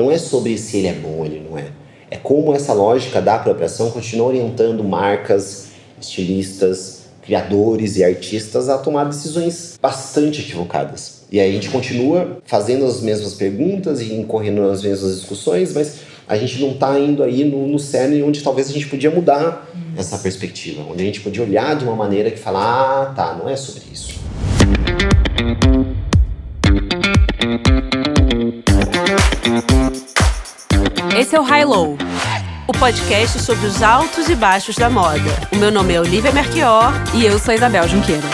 não é sobre se ele é bom ou ele não é. É como essa lógica da apropriação continua orientando marcas, estilistas, criadores e artistas a tomar decisões bastante equivocadas. E aí a gente continua fazendo as mesmas perguntas e incorrendo nas mesmas discussões, mas a gente não está indo aí no, no cerne onde talvez a gente podia mudar essa perspectiva, onde a gente podia olhar de uma maneira que falar, ah, tá, não é sobre isso. Esse é o High Low, o podcast sobre os altos e baixos da moda. O meu nome é Olivia Merquior e eu sou Isabel Junqueira.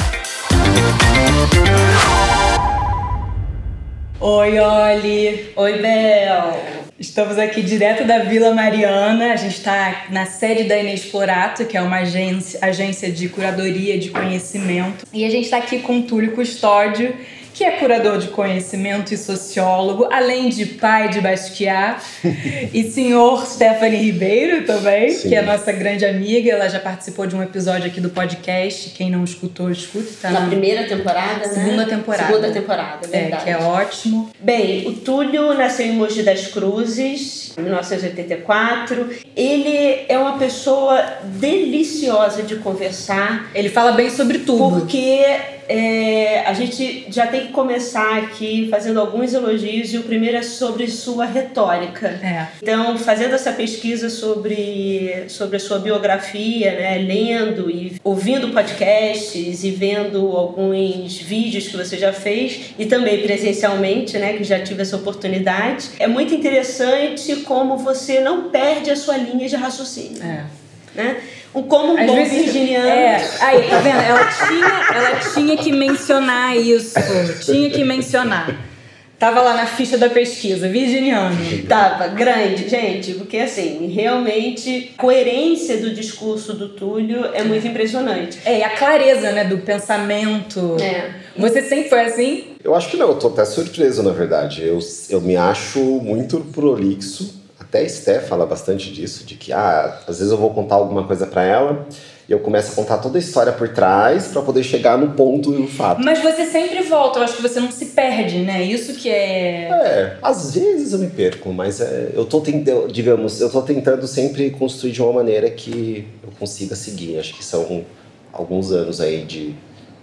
Oi, Oli. Oi, Bel. Estamos aqui direto da Vila Mariana. A gente está na sede da Inexplorato, que é uma agência, agência de curadoria de conhecimento. E a gente está aqui com o Túlio Custódio, que é curador de conhecimento e sociólogo, além de pai de Basquiat, e senhor Stephanie Ribeiro também, Sim. que é nossa grande amiga. Ela já participou de um episódio aqui do podcast. Quem não escutou, escute. Tá na, na primeira temporada, Segunda né? temporada. Segunda temporada, verdade. É, que é ótimo. Bem, o Túlio nasceu em Mogi das Cruzes, em 1984. Ele é uma pessoa deliciosa de conversar. Ele fala bem sobre tudo. Porque é, a gente já tem que começar aqui fazendo alguns elogios e o primeiro é sobre sua retórica. É. Então, fazendo essa pesquisa sobre, sobre a sua biografia, né, lendo e ouvindo podcasts e vendo alguns vídeos que você já fez e também presencialmente, né, que já tive essa oportunidade, é muito interessante como você não perde a sua linha de raciocínio. É. Né? como um Às bom vezes, virginiano. É, aí, tá vendo? Ela tinha, ela tinha que mencionar isso. Tinha que mencionar. Tava lá na ficha da pesquisa, virginiano. Tava, grande, gente, porque assim, realmente, coerência do discurso do Túlio é muito impressionante. É, e a clareza, né, do pensamento. É. Você sempre foi assim? Eu acho que não, eu tô até surpreso, na verdade. Eu, eu me acho muito prolixo até a Esté fala bastante disso, de que ah, às vezes eu vou contar alguma coisa para ela e eu começo a contar toda a história por trás para poder chegar no ponto e no fato. Mas você sempre volta, eu acho que você não se perde, né? Isso que é. É, às vezes eu me perco, mas é, eu tô tentando, digamos, eu tô tentando sempre construir de uma maneira que eu consiga seguir. Acho que são alguns anos aí de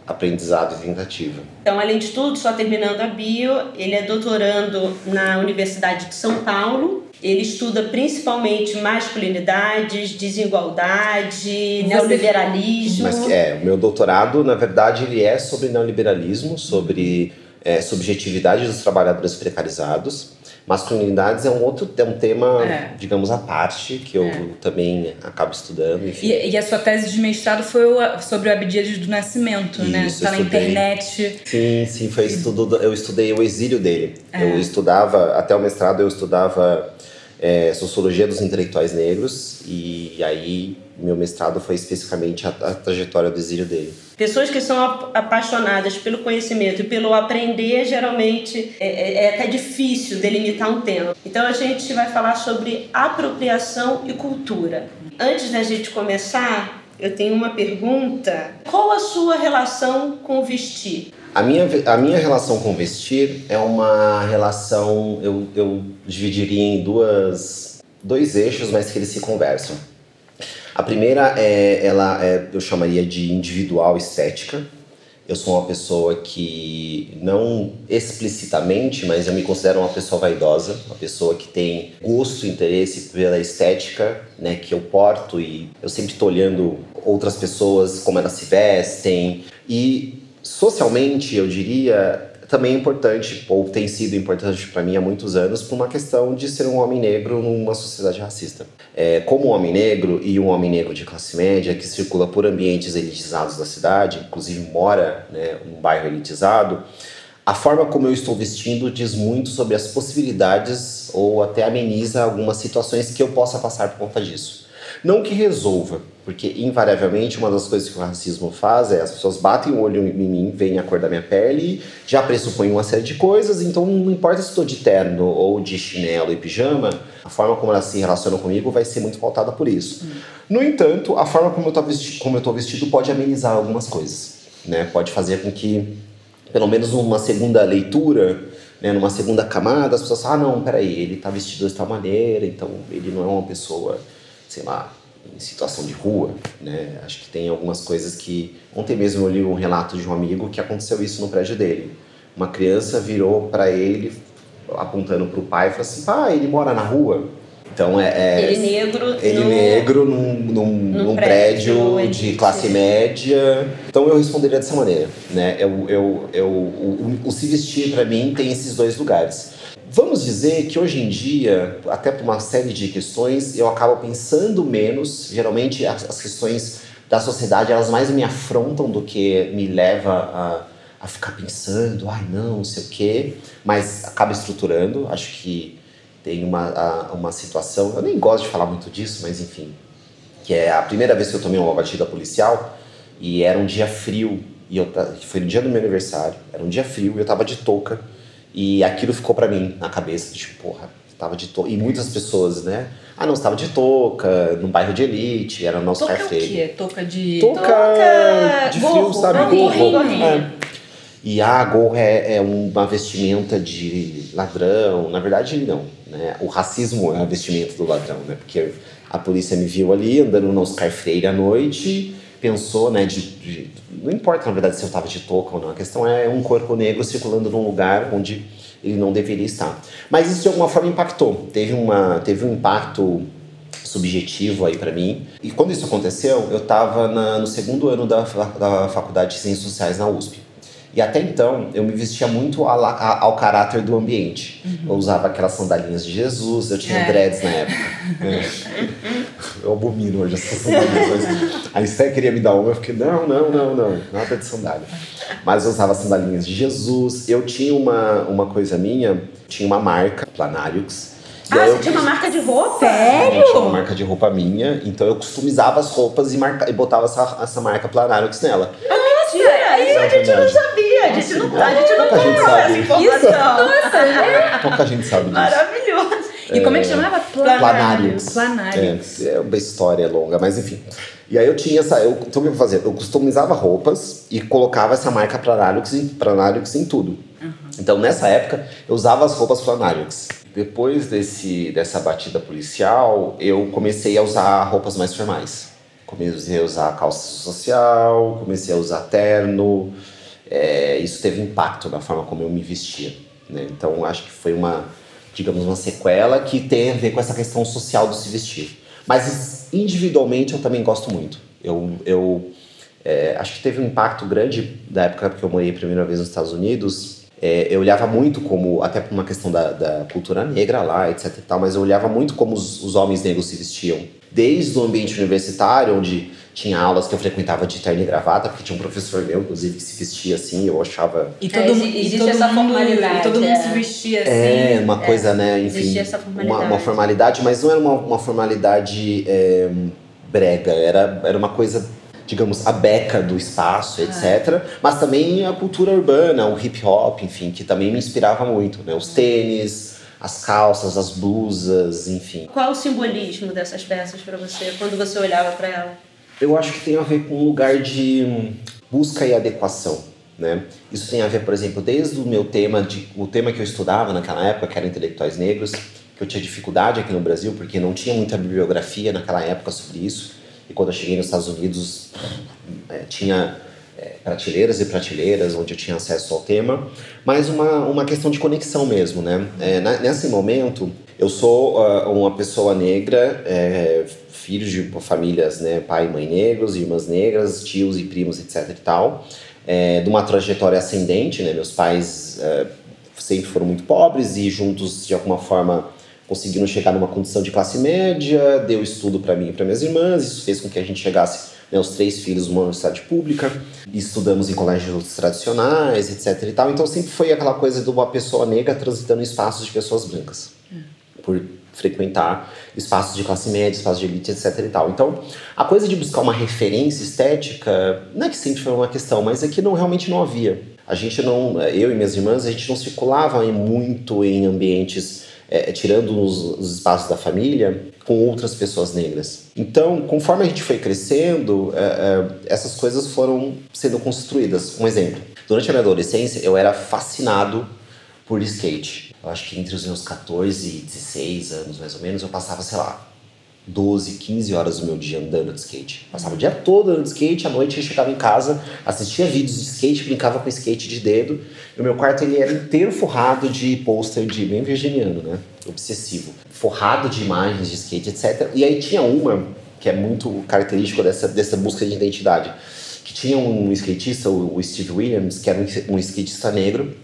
aprendizado e tentativa. Então, além de tudo, só terminando a bio, ele é doutorando na Universidade de São Paulo ele estuda principalmente masculinidades, desigualdade, neoliberalismo. Mas é, o meu doutorado, na verdade, ele é sobre neoliberalismo, sobre é, subjetividade dos trabalhadores precarizados. Masculinidades é um outro é um tema, é. digamos, à parte, que eu é. também acabo estudando. Enfim. E, e, a sua tese de mestrado foi sobre o Abdias do Nascimento, Isso, né? Está na internet. Sim, sim, foi estudo, eu estudei o exílio dele. É. Eu estudava, até o mestrado eu estudava é, Sociologia dos Intelectuais Negros, e aí meu mestrado foi especificamente a, a trajetória do exílio dele. Pessoas que são apaixonadas pelo conhecimento e pelo aprender, geralmente é, é, é, até difícil delimitar um tema. Então a gente vai falar sobre apropriação e cultura. Antes da gente começar, eu tenho uma pergunta. Qual a sua relação com vestir? A minha, a minha relação com vestir é uma relação, eu, eu dividiria em duas, dois eixos, mas que eles se conversam. A primeira é, ela é, eu chamaria de individual estética. Eu sou uma pessoa que não explicitamente, mas eu me considero uma pessoa vaidosa, uma pessoa que tem gosto, interesse pela estética, né, que eu porto e eu sempre estou olhando outras pessoas como elas se vestem e socialmente, eu diria, também é importante, ou tem sido importante para mim há muitos anos, por uma questão de ser um homem negro numa sociedade racista. É, como um homem negro e um homem negro de classe média que circula por ambientes elitizados da cidade, inclusive mora né, um bairro elitizado, a forma como eu estou vestindo diz muito sobre as possibilidades ou até ameniza algumas situações que eu possa passar por conta disso. Não que resolva, porque invariavelmente uma das coisas que o racismo faz é as pessoas batem o olho em mim, veem a cor da minha pele, já pressupõem uma série de coisas, então não importa se estou de terno ou de chinelo e pijama, a forma como elas se relacionam comigo vai ser muito pautada por isso. Hum. No entanto, a forma como eu estou vestido, pode amenizar algumas coisas, né? Pode fazer com que, pelo menos uma segunda leitura, né, numa segunda camada, as pessoas ah, não, peraí, ele tá vestido de tal maneira, então ele não é uma pessoa, sei lá, em situação de rua, né? Acho que tem algumas coisas que... Ontem mesmo eu li um relato de um amigo que aconteceu isso no prédio dele. Uma criança virou para ele, apontando para o pai, e falou assim, pai, ele mora na rua? Então é, é ele negro, ele no, negro num, num, num prédio, prédio de classe média. Então eu responderia dessa maneira, né? Eu, eu, eu, o, o se vestir para mim tem esses dois lugares. Vamos dizer que hoje em dia, até por uma série de questões, eu acabo pensando menos. Geralmente as, as questões da sociedade elas mais me afrontam do que me leva a, a ficar pensando, ai não, não sei o quê, mas acaba estruturando. Acho que tem uma, uma situação, eu nem gosto de falar muito disso, mas enfim, que é a primeira vez que eu tomei uma batida policial e era um dia frio, e eu, foi no dia do meu aniversário, era um dia frio e eu tava de touca e aquilo ficou para mim na cabeça, tipo, porra, tava de touca. E muitas pessoas, né? Ah, não, estava de touca, num bairro de elite, era o nosso carteiro. Touca o quê? Touca de... Touca, de frio, gorro, sabe? Gorro. gorro. É. E a gorro é, é uma vestimenta de ladrão. Na verdade, não. Né? O racismo é a vestimenta do ladrão, né? Porque a polícia me viu ali andando no Oscar Freire à noite, pensou, né? De, de, não importa, na verdade, se eu estava de touca ou não. A questão é um corpo negro circulando num lugar onde ele não deveria estar. Mas isso de alguma forma impactou. Teve, uma, teve um impacto subjetivo aí para mim. E quando isso aconteceu, eu estava no segundo ano da, da Faculdade de Ciências Sociais na USP. E até então eu me vestia muito ao, ao caráter do ambiente. Uhum. Eu usava aquelas sandalinhas de Jesus, eu tinha é. dreads na época. É. Eu abomino hoje essas sandalinhas. A Esté queria me dar uma, eu fiquei, não, não, não, não, nada de sandália. Mas eu usava sandalinhas de Jesus. Eu tinha uma, uma coisa minha, tinha uma marca, Planarius. Ah, você tinha uma marca de roupa? Sério? Eu tinha uma marca de roupa minha, então eu customizava as roupas e, marca, e botava essa, essa marca Planarius nela. Ah, mentira! Isso a gente não sabia, a gente não, a gente não tem essa informação. Nossa, é? Pouca gente sabe disso. Maravilhoso. E como é que chamava? Planários. Planários. É, é uma história longa, mas enfim. E aí eu tinha essa. Eu, então, eu fazer? Eu customizava roupas e colocava essa marca Planarius em, Planarius em tudo. Uhum. Então nessa época eu usava as roupas Planarius. Depois desse, dessa batida policial, eu comecei a usar roupas mais formais comecei a usar calça social, comecei a usar terno. É, isso teve impacto na forma como eu me vestia. Né? Então, acho que foi uma, digamos, uma sequela que tem a ver com essa questão social do se vestir. Mas individualmente eu também gosto muito. Eu, eu é, acho que teve um impacto grande da época que eu morei a primeira vez nos Estados Unidos. É, eu olhava muito como, até por uma questão da, da, cultura negra lá, etc e tal, mas eu olhava muito como os, os homens negros se vestiam desde o ambiente universitário, onde tinha aulas que eu frequentava de terno e gravata, porque tinha um professor meu, inclusive, que se vestia assim, eu achava... E todo, é, existe e todo essa mundo, formalidade. E todo mundo é. se vestia assim. É, uma coisa, é, né, enfim, uma, uma, formalidade, mas não era uma, uma formalidade é, brega, era, era uma coisa digamos, a beca do espaço, etc. Ah. Mas também a cultura urbana, o hip hop, enfim, que também me inspirava muito, né? Os tênis, as calças, as blusas, enfim. Qual o simbolismo dessas peças para você quando você olhava para ela? Eu acho que tem a ver com um lugar de busca e adequação. Né? Isso tem a ver, por exemplo, desde o meu tema, de, o tema que eu estudava naquela época, que era intelectuais negros, que eu tinha dificuldade aqui no Brasil, porque não tinha muita bibliografia naquela época sobre isso. E quando eu cheguei nos Estados Unidos, é, tinha é, prateleiras e prateleiras onde eu tinha acesso ao tema, mas uma, uma questão de conexão mesmo, né? É, na, nesse momento, eu sou uh, uma pessoa negra, é, filho de famílias, né, pai e mãe negros, irmãs negras, tios e primos, etc e tal, é, de uma trajetória ascendente, né? Meus pais é, sempre foram muito pobres e juntos, de alguma forma, conseguiram chegar numa condição de classe média, deu estudo para mim e para minhas irmãs, isso fez com que a gente chegasse né, os três filhos numa universidade pública, estudamos em colégios tradicionais, etc e tal. Então sempre foi aquela coisa de uma pessoa negra transitando em espaços de pessoas brancas. Por frequentar espaços de classe média, espaços de elite, etc e tal. Então, a coisa de buscar uma referência estética, não é que sempre foi uma questão, mas é que não realmente não havia. A gente não, eu e minhas irmãs, a gente não circulava muito em ambientes é, tirando os, os, espaços da família, com outras pessoas negras. Então, conforme a gente foi crescendo, é, é, essas coisas foram sendo construídas. Um exemplo: durante a minha adolescência, eu era fascinado por skate. Eu acho que entre os meus 14 e 16 anos, mais ou menos, eu passava, sei lá, 12, 15 horas do meu dia andando de skate. Passava o dia todo andando de skate, à noite eu chegava em casa, assistia vídeos de skate, brincava com skate de dedo. E o meu quarto ele era inteiro forrado de pôster de bem virginiano, né? Obsessivo. Forrado de imagens de skate, etc. E aí tinha uma que é muito característico dessa, dessa busca de identidade. Que tinha um skatista, o Steve Williams, que era um skatista negro,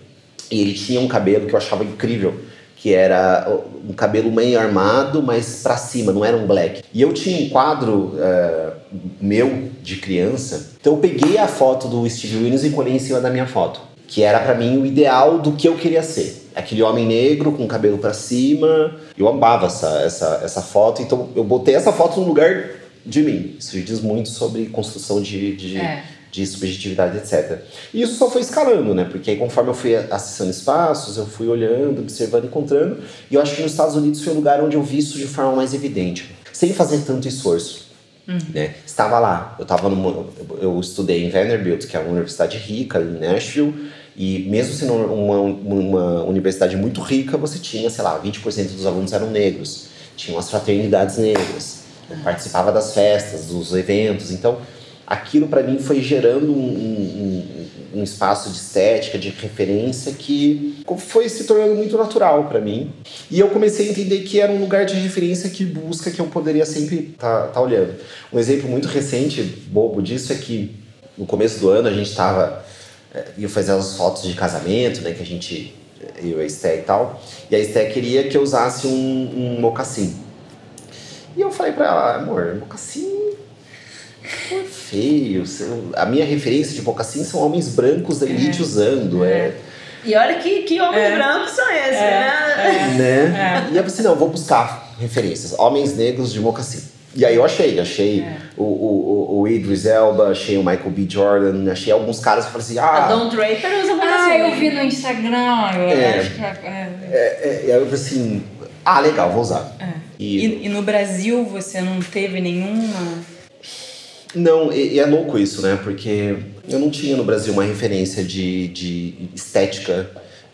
e ele tinha um cabelo que eu achava incrível que era um cabelo meio armado, mas para cima, não era um black. E eu tinha um quadro uh, meu de criança, então eu peguei a foto do Steve Williams e colei em cima da minha foto, que era para mim o ideal do que eu queria ser. Aquele homem negro com o cabelo para cima. Eu amava essa, essa, essa foto, então eu botei essa foto no lugar de mim. Isso diz muito sobre construção de, de é de subjetividade, etc. E isso só foi escalando, né? Porque aí conforme eu fui acessando espaços, eu fui olhando, observando, encontrando, e eu acho que nos Estados Unidos foi o lugar onde eu vi isso de forma mais evidente, sem fazer tanto esforço. Uhum. Né? Estava lá, eu estava eu estudei em Vanderbilt, que é uma universidade rica em Nashville, e mesmo sendo uma, uma universidade muito rica, você tinha, sei lá, 20% dos alunos eram negros, tinham as fraternidades negras, uhum. participava das festas, dos eventos, então aquilo para mim foi gerando um, um, um, espaço de estética, de referência que foi se tornando muito natural para mim. E eu comecei a entender que era um lugar de referência que busca que eu poderia sempre estar tá, tá olhando. Um exemplo muito recente, bobo disso, é que no começo do ano a gente estava é, ia fazer as fotos de casamento, né, que a gente eu e a Esté e tal, e a Esté queria que eu usasse um, um mocassim. E eu falei para ela, amor, mocassim feio. A minha referência de mocassim são homens brancos da elite é. usando. É. é. E olha que, que homens é. brancos são esses, é. né? né? E eu pensei, não, vou buscar referências. Homens negros de mocassim. E aí eu achei, achei é. o, o, o Idris Elba, achei o Michael B. Jordan, achei alguns caras que falei assim, ah... A Don Draper usa Ah, eu vi no Instagram, eu é, acho que é... É, é, eu falei assim, ah, legal, vou usar. E, e, e no Brasil você não teve nenhuma... Não, e, e, é louco isso, né? Porque eu não tinha no Brasil uma referência de, de estética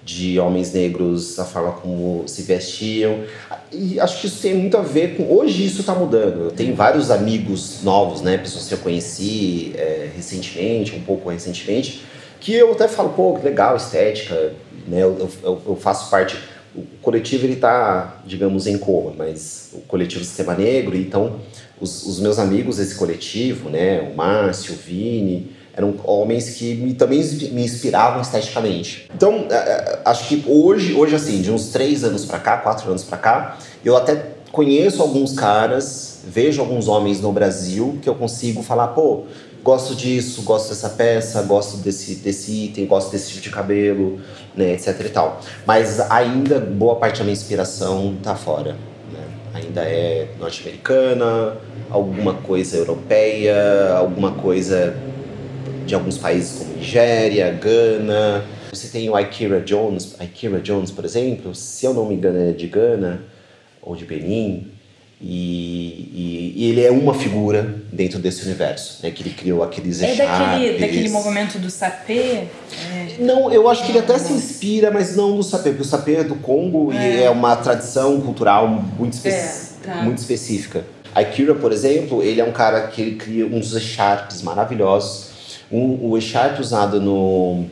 de homens negros, a forma como se vestiam. E acho que isso tem muito a ver com. Hoje isso está mudando. Eu tenho vários amigos novos, né? Pessoas que eu conheci é, recentemente, um pouco recentemente, que eu até falo, pô, que legal, estética, né? Eu, eu, eu faço parte. O coletivo ele está, digamos, em coma, mas o coletivo Sistema Negro, então os, os, meus amigos desse coletivo, né, o Márcio, o Vini, eram homens que me, também me inspiravam esteticamente. Então, é, é, acho que hoje, hoje assim, de uns três anos para cá, quatro anos para cá, eu até conheço alguns caras, vejo alguns homens no Brasil que eu consigo falar, pô, gosto disso, gosto dessa peça, gosto desse, desse item, gosto desse tipo de cabelo, né, etc e tal. Mas ainda boa parte da minha inspiração tá fora ainda é norte-americana, alguma coisa europeia, alguma coisa de alguns países como Nigéria, Gana. Você tem o Ikira Jones, Ikira Jones, por exemplo, se eu não me engano, é de Gana ou de Benin. E, e, e, ele é uma figura dentro desse universo, né? Que ele criou aqueles É daquele, daquele movimento do sapê? É. Não, eu acho que ele até se inspira, mas não do sapê, porque o sapê é do Congo é. e é uma tradição cultural muito, espe é, tá. muito específica. Akira, por exemplo, ele é um cara que cria uns echarpes maravilhosos. Um, o echarpe usado no,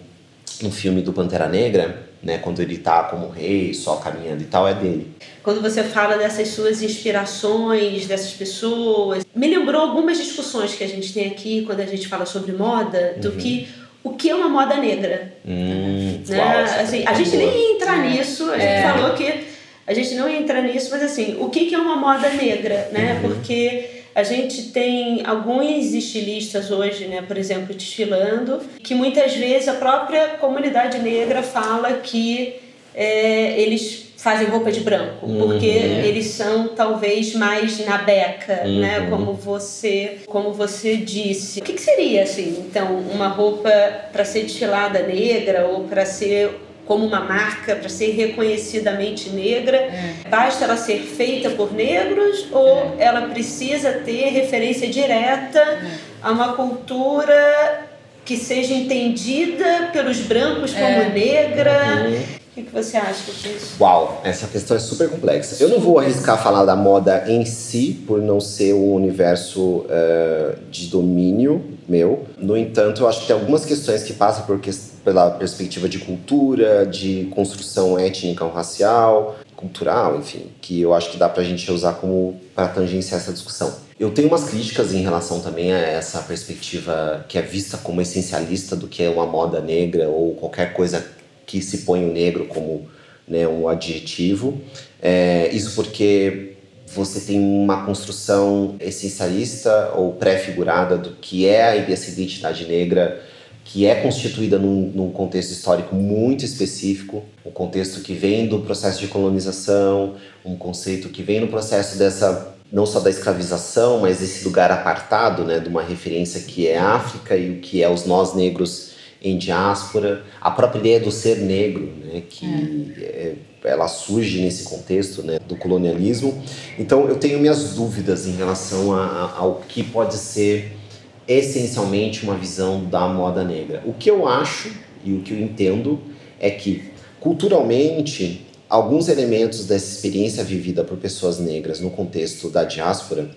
no filme do Pantera Negra, né? Quando ele tá como rei, só caminhando e tal, é dele. Quando você fala dessas suas inspirações, dessas pessoas, me lembrou algumas discussões que a gente tem aqui quando a gente fala sobre moda, do uhum. que o que é uma moda negra. Hum, né? Uau, assim, a gente nem ia entrar é. nisso, a gente é. falou que a gente não ia entrar nisso, mas assim, o que é uma moda negra, né? Uhum. Porque a gente tem alguns estilistas hoje, né, por exemplo, desfilando, que muitas vezes a própria comunidade negra fala que é, eles fazem roupa de branco, uhum. porque eles são talvez mais na beca, né, uhum. né, como você, como você disse. O que, que seria assim, então, uma roupa para ser desfilada negra ou para ser como uma marca para ser reconhecidamente negra, é. basta ela ser feita por negros ou é. ela precisa ter referência direta é. a uma cultura que seja entendida pelos brancos como é. negra? Uhum. O que, que você acha disso? Uau, essa questão é super complexa. Eu não vou arriscar falar da moda em si, por não ser um universo uh, de domínio meu. No entanto, eu acho que tem algumas questões que passam por, pela perspectiva de cultura, de construção étnica ou racial, cultural, enfim, que eu acho que dá pra gente usar como para tangenciar essa discussão. Eu tenho umas críticas em relação também a essa perspectiva que é vista como essencialista do que é uma moda negra ou qualquer coisa que se põe o negro como né, um adjetivo. É, isso porque você tem uma construção essencialista ou pré-figurada do que é essa identidade negra, que é constituída num, num, contexto histórico muito específico, um contexto que vem do processo de colonização, um conceito que vem no processo dessa não só da escravização, mas desse lugar apartado, né, de uma referência que é África e o que é os nós negros em diáspora, a própria ideia do ser negro, né, que é. É, ela surge nesse contexto né, do colonialismo. Então eu tenho minhas dúvidas em relação a, a, ao que pode ser essencialmente uma visão da moda negra. O que eu acho e o que eu entendo é que culturalmente alguns elementos dessa experiência vivida por pessoas negras no contexto da diáspora,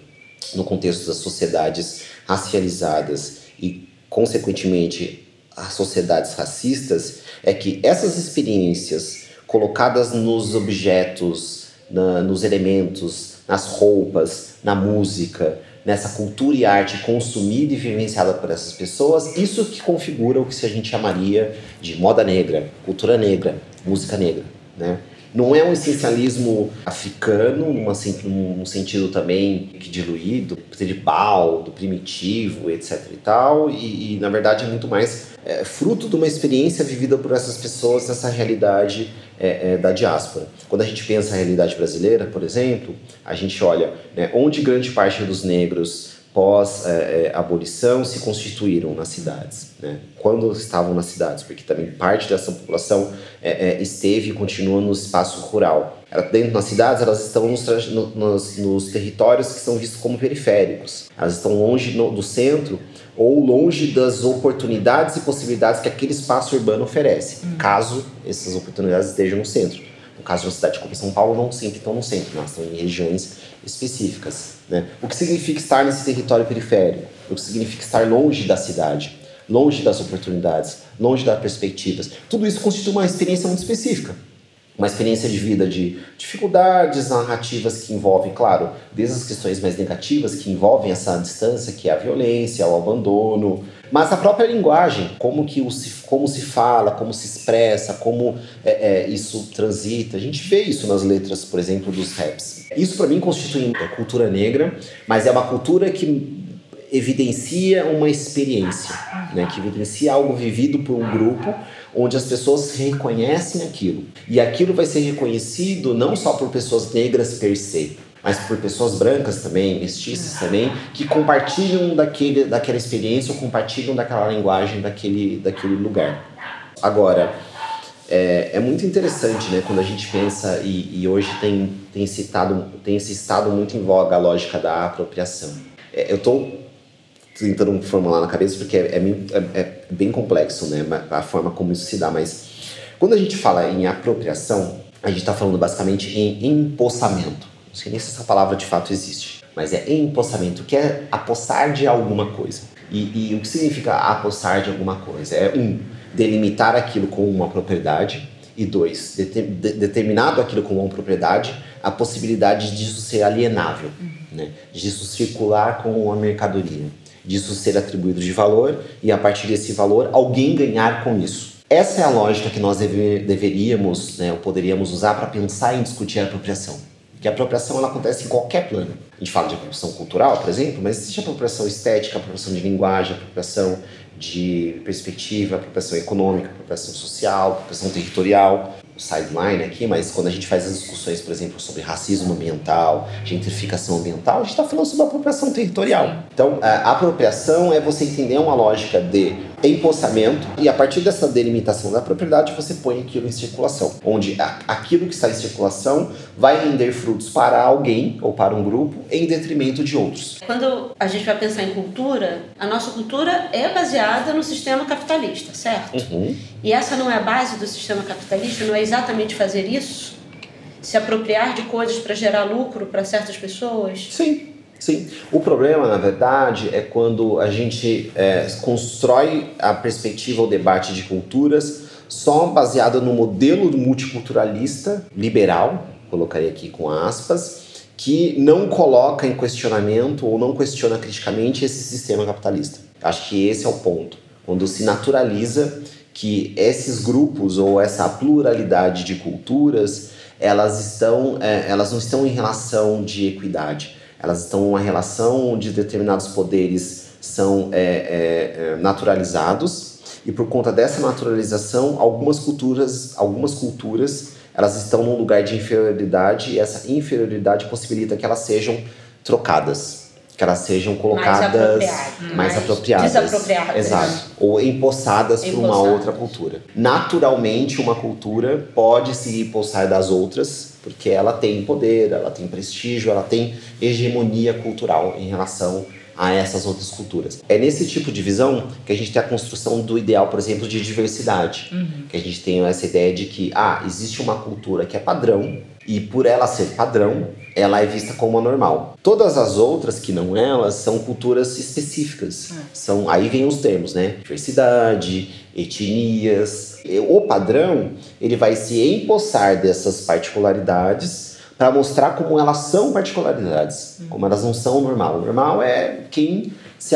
no contexto das sociedades racializadas e consequentemente as sociedades racistas é que essas experiências colocadas nos objetos, na, nos elementos, nas roupas, na música, nessa cultura e arte consumida e vivenciada por essas pessoas, isso que configura o que a gente chamaria de moda negra, cultura negra, música negra, né? Não é um essencialismo africano, numa, num sentido também que diluído, tribal, do primitivo, etc e tal, e, e na verdade é muito mais é, fruto de uma experiência vivida por essas pessoas nessa realidade é, é, da diáspora. Quando a gente pensa a realidade brasileira, por exemplo, a gente olha né, onde grande parte dos negros pós-abolição é, é, se constituíram nas cidades. Né? Quando estavam nas cidades, porque também parte dessa população é, é esteve e continua no espaço rural. Dentro das cidades, elas estão nos, nos, nos, territórios que são vistos como periféricos. Elas estão longe no, do centro ou longe das oportunidades e possibilidades que aquele espaço urbano oferece, uhum. caso essas oportunidades estejam no centro. No caso de uma cidade como São Paulo, não sempre estão no centro, elas estão em regiões específicas. Né? O que significa estar nesse território periférico? O que significa estar longe da cidade, longe das oportunidades, longe das perspectivas? Tudo isso constitui uma experiência muito específica. Uma experiência de vida de dificuldades narrativas que envolvem, claro, desde as questões mais negativas que envolvem essa distância, que é a violência, o abandono, mas a própria linguagem, como que o se, como se fala, como se expressa, como é, é, isso transita. A gente vê isso nas letras, por exemplo, dos raps. Isso para mim constitui cultura negra, mas é uma cultura que evidencia uma experiência, né, que evidencia algo vivido por um grupo onde as pessoas reconhecem aquilo. E aquilo vai ser reconhecido não só por pessoas negras per se, mas por pessoas brancas também, mestiças também, que compartilham daquele, daquela experiência ou compartilham daquela linguagem daquele, daquele lugar. Agora, é, é muito interessante, né, quando a gente pensa, e, e hoje tem, tem, citado, tem se estado muito em voga a lógica da apropriação. É, eu estou tentando formular na cabeça porque é, é, é, é, bem complexo, né, a forma como isso se dá, mas quando a gente fala em apropriação, a gente está falando basicamente em empossamento. Não sei nem se essa palavra de fato existe, mas é empossamento, que é apossar de alguma coisa. E, e o que significa apossar de alguma coisa? É um, delimitar aquilo como uma propriedade, e dois, de, determinado aquilo como uma propriedade, a possibilidade disso ser alienável, uhum. né? disso circular como uma mercadoria, disso ser atribuído de valor e a partir desse valor alguém ganhar com isso. Essa é a lógica que nós deve, deveríamos, né, ou poderíamos usar para pensar em discutir a apropriação. Que a apropriação ela acontece em qualquer plano. A gente fala de apropriação cultural, por exemplo, mas existe apropriação estética, apropriação de linguagem, apropriação de perspectiva, apropriação econômica, apropriação social, apropriação territorial. O sideline aqui, mas quando a gente faz as discussões, por exemplo, sobre racismo ambiental, gentrificação ambiental, a gente está falando sobre apropriação territorial. Então, a apropriação é você entender uma lógica de empossamento, e a partir dessa delimitação da propriedade, você põe aquilo em circulação, onde aquilo que está em circulação vai render frutos para alguém ou para um grupo em detrimento de outros. Quando a gente vai pensar em cultura, a nossa cultura é baseada no sistema capitalista, certo? Uhum. E essa não é a base do sistema capitalista, não é exatamente fazer isso? Se apropriar de coisas para gerar lucro para certas pessoas? Sim. Sim. O problema, na verdade, é quando a gente é, constrói a perspectiva, o debate de culturas só baseado no modelo multiculturalista liberal, colocaria aqui com aspas, que não coloca em questionamento ou não questiona criticamente esse sistema capitalista. Acho que esse é o ponto. Quando se naturaliza que esses grupos ou essa pluralidade de culturas elas estão é, elas não estão em relação de equidade elas estão em uma relação onde determinados poderes são é, é, é, naturalizados e por conta dessa naturalização algumas culturas algumas culturas elas estão num lugar de inferioridade e essa inferioridade possibilita que elas sejam trocadas que elas sejam colocadas mais, mais apropriadas, desapropriadas. Exato. Ou empossadas por uma outra cultura. Naturalmente, uma cultura pode se empossar das outras, porque ela tem poder, ela tem prestígio, ela tem hegemonia cultural em relação a essas outras culturas. É nesse tipo de visão que a gente tem a construção do ideal, por exemplo, de diversidade. Uhum. Que a gente tem essa ideia de que, ah, existe uma cultura que é padrão, e por ela ser padrão, ela é vista como anormal. Todas as outras que não elas são culturas específicas. É. São aí vem os termos, né? Diversidade, etnias. O padrão, ele vai se empossar dessas particularidades para mostrar como elas são particularidades, como elas não são normal. O normal é quem se,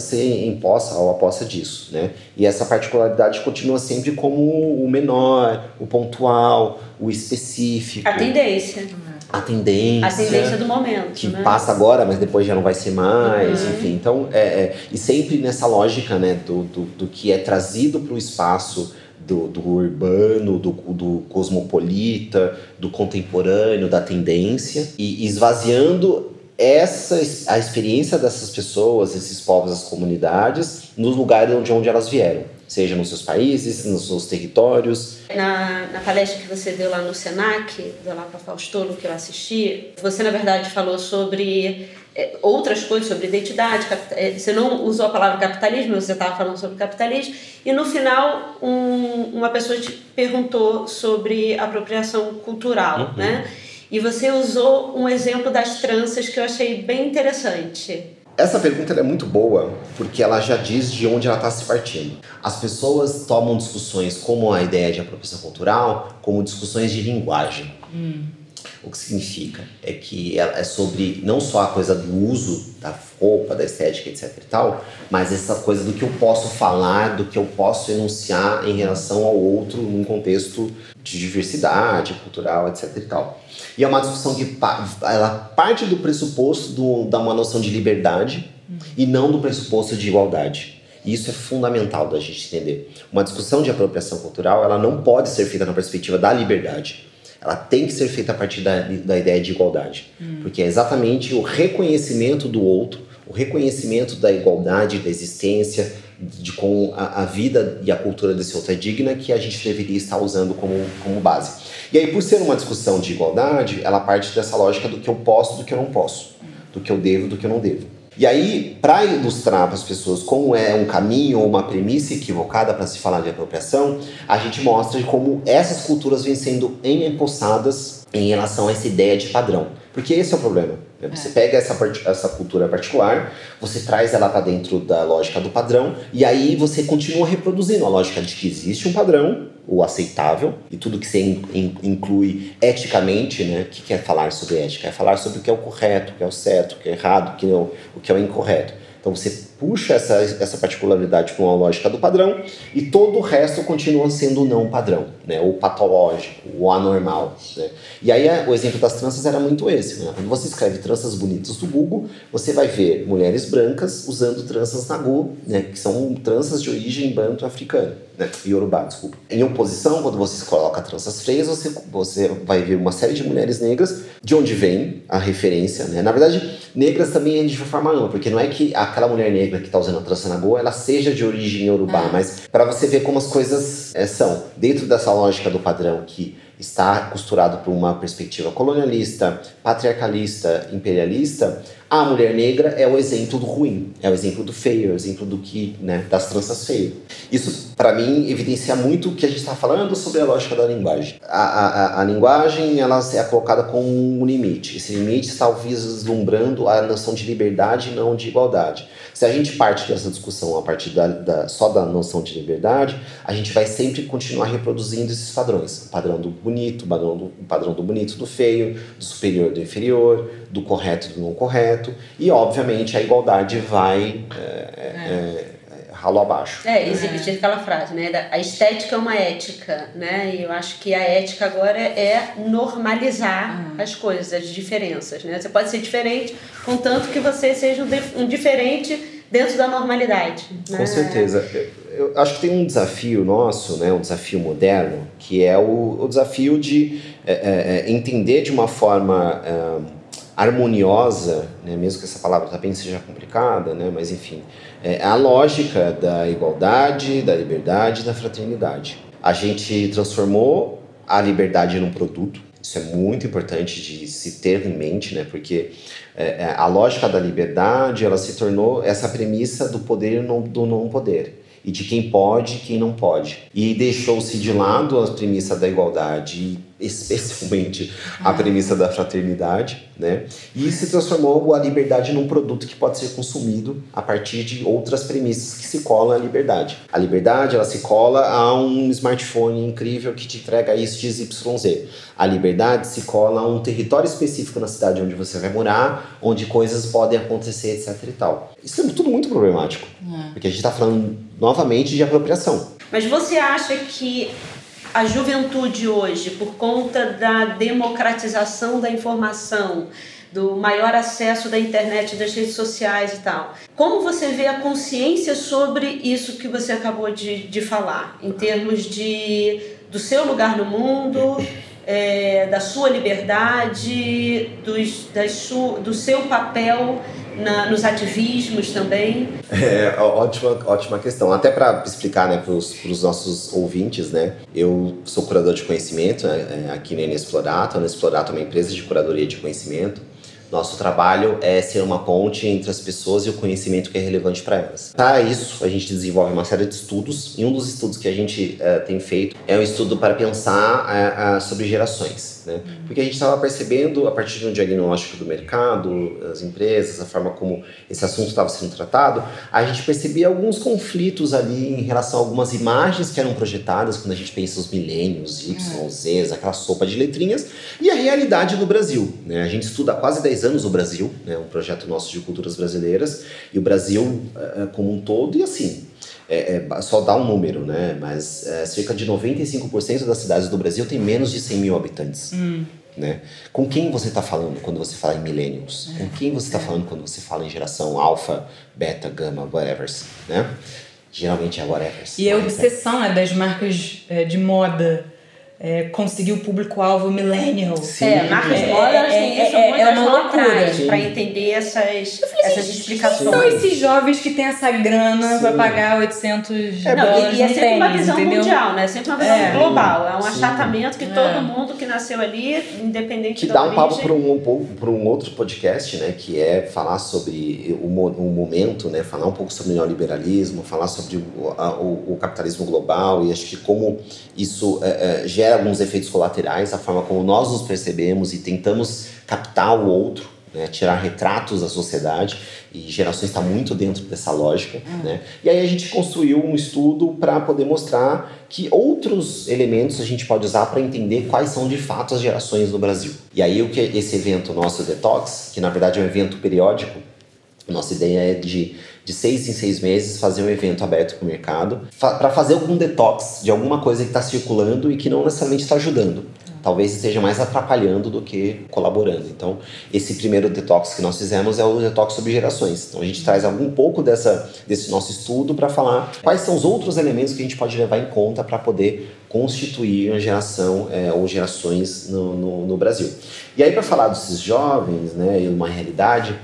se imposta ou aposta disso, né? E essa particularidade continua sempre como o menor, o pontual, o específico. A tendência. A tendência. A tendência do momento. Que né? passa agora, mas depois já não vai ser mais, Uhum. enfim. Então, é, é, e sempre nessa lógica, né, do, do, do que é trazido para o espaço do, do urbano, do, do cosmopolita, do contemporâneo, da tendência, e esvaziando essa a experiência dessas pessoas, esses povos, as comunidades, nos lugares de onde elas vieram, seja nos seus países, nos seus territórios. Na, na palestra que você deu lá no Senac, do Lapa Faustolo, que eu assisti, você na verdade falou sobre é, outras coisas, sobre identidade. É, Você não usou a palavra capitalismo, você estava falando sobre capitalismo. E no final, um, uma pessoa te perguntou sobre apropriação cultural, né? E você usou um exemplo das tranças que eu achei bem interessante. Essa pergunta é muito boa porque ela já diz de onde ela está se partindo. As pessoas tomam discussões como a ideia de apropriação cultural como discussões de linguagem. O que significa é que é sobre não só a coisa do uso da roupa, da estética, etc e tal, mas essa coisa do que eu posso falar, do que eu posso enunciar em relação ao outro num contexto de diversidade cultural, etc e tal. E é uma discussão que ela parte do pressuposto do, da uma noção de liberdade e não do pressuposto de igualdade. E isso é fundamental da gente entender. Uma discussão de apropriação cultural, ela não pode ser feita na perspectiva da liberdade. Ela tem que ser feita a partir da, da ideia de igualdade. Porque é exatamente o reconhecimento do outro, o reconhecimento da igualdade, da existência, de como a, a vida e a cultura desse outro é digna, que a gente deveria estar usando como, como base. E aí, por ser uma discussão de igualdade, ela parte dessa lógica do que eu posso, do que eu não posso, do que eu devo, do que eu não devo. E aí, para ilustrar para as pessoas como é um caminho ou uma premissa equivocada para se falar de apropriação, a gente mostra como essas culturas vêm sendo empossadas em relação a essa ideia de padrão. Porque esse é o problema. Né? Você pega essa, essa cultura particular, você traz ela para dentro da lógica do padrão, e aí você continua reproduzindo a lógica de que existe um padrão, o aceitável, e tudo que você in- in- inclui eticamente, né? O que é falar sobre ética? É falar sobre o que é o correto, o que é o certo, o que é errado, o que, não, o que é o incorreto. Então você puxa essa, essa particularidade para uma lógica do padrão e todo o resto continua sendo não padrão, né? o patológico, o anormal. Né? E aí é- o exemplo das tranças era muito esse. Né? Quando você escreve tranças bonitas do Google, você vai ver mulheres brancas usando tranças nagu, né? que são tranças de origem banto-africana, né? Yorubá, desculpa. Em oposição, quando você coloca tranças freias, você, você vai ver uma série de mulheres negras, de onde vem a referência. Né? Na verdade, negras também é de forma ampla, porque não é que a aquela mulher negra que está usando a trança na goa, ela seja de origem urubá, ah. mas para você ver como as coisas é, são. Dentro dessa lógica do padrão que está costurado por uma perspectiva colonialista, patriarcalista, imperialista, a mulher negra é o exemplo do ruim, é o exemplo do feio, é o exemplo do que, né, das tranças feias. Isso, para mim, evidencia muito o que a gente está falando sobre a lógica da linguagem. A, a, a, linguagem, ela é colocada como um limite. Esse limite está vislumbrando a noção de liberdade e não de igualdade. Se a gente parte dessa discussão a partir da, da, só da noção de liberdade, a gente vai sempre continuar reproduzindo esses padrões. O padrão do bonito, o padrão do, o padrão do bonito, do feio, do superior, do inferior, do correto, do não correto. E, obviamente, a igualdade vai é, é. é, ralo abaixo. É, existe aquela frase, né? A estética é uma ética, né? E eu acho que a ética agora é normalizar ah. as coisas, as diferenças, né? Você pode ser diferente, contanto que você seja um diferente dentro da normalidade. Né? Com certeza. Eu, acho que tem um desafio nosso, né, um desafio moderno, que é o, o desafio de é, é, é entender de uma forma é, harmoniosa, né, mesmo que essa palavra também seja complicada, né, mas enfim, é a lógica da igualdade, da liberdade, da fraternidade. A gente transformou a liberdade num produto, isso é muito importante de se ter em mente, né? Porque é, é, a lógica da liberdade ela se tornou essa premissa do poder e do não poder e de quem pode e quem não pode. E deixou-se de lado a premissa da igualdade especialmente a premissa da fraternidade, né? E se transformou a liberdade num produto que pode ser consumido a partir de outras premissas que se colam à liberdade. A liberdade, ela se cola a um smartphone incrível que te entrega isso XYZ. A liberdade se cola a um território específico na cidade onde você vai morar, onde coisas podem acontecer, etc e tal. Isso é tudo muito problemático, é. porque a gente está falando novamente de apropriação. Mas você acha que a juventude hoje, por conta da democratização da informação, do maior acesso da internet, das redes sociais e tal. Como você vê a consciência sobre isso que você acabou de, de falar, em termos de do seu lugar no mundo, é, da sua liberdade, dos, das su, do seu papel na, nos ativismos também? É, ótima, ótima questão. Até para explicar né, para os nossos ouvintes, né, eu sou curador de conhecimento né, é, aqui na Inexplorato. A Inexplorato é uma empresa de curadoria de conhecimento. Nosso trabalho é ser uma ponte entre as pessoas e o conhecimento que é relevante para elas. Para isso, a gente desenvolve uma série de estudos, e um dos estudos que a gente uh, tem feito é um estudo para pensar uh, uh, sobre gerações. Né? Porque a gente estava percebendo, a partir de um diagnóstico do mercado, as empresas, a forma como esse assunto estava sendo tratado, a gente percebia alguns conflitos ali em relação a algumas imagens que eram projetadas quando a gente pensa os milênios, Y, Z, aquela sopa de letrinhas, e a realidade do Brasil. Né? A gente estuda há quase 10 anos o Brasil, né? um projeto nosso de culturas brasileiras, e o Brasil uh, como um todo, e assim, é, é, só dá um número, né? Mas é, cerca de 95% das cidades do Brasil tem menos de 100 mil habitantes. Hum. Né? Com quem você está falando quando você fala em millennials? É. Com quem você está é. falando quando você fala em geração alfa, beta, gama, whatever, né? Geralmente é whatever. E a obsessão né, das marcas é, de moda é, conseguir o público-alvo millennial. Sim. É, marcas é, têm é, isso é, é uma loucura para entender essas, falei, essas explicações. São esses jovens que têm essa grana para pagar 800 é, dólares E, e é sempre tênis, uma visão entendeu? mundial, né? É sempre uma visão é. global. É um Sim. achatamento que todo mundo que nasceu ali, independente que da dá um papo para um, um, um outro podcast, né? Que é falar sobre o, o momento, né? Falar um pouco sobre o neoliberalismo, falar sobre o, a, o, o capitalismo global e acho que como isso gera gera alguns efeitos colaterais, a forma como nós nos percebemos e tentamos captar o outro, né, tirar retratos da sociedade e gerações está muito dentro dessa lógica, hum. né? E aí a gente construiu um estudo para poder mostrar que outros elementos a gente pode usar para entender quais são de fato as gerações no Brasil. E aí o que esse evento nosso Detox, que na verdade é um evento periódico, nossa ideia é de de seis em seis meses fazer um evento aberto para o mercado para fazer algum detox de alguma coisa que está circulando e que não necessariamente está ajudando. Talvez esteja mais atrapalhando do que colaborando. Então, esse primeiro detox que nós fizemos é o detox sobre gerações. Então, a gente traz algum pouco dessa, desse nosso estudo para falar quais são os outros elementos que a gente pode levar em conta para poder constituir uma geração é, ou gerações no, no, no Brasil. E aí, para falar desses jovens né, e uma realidade,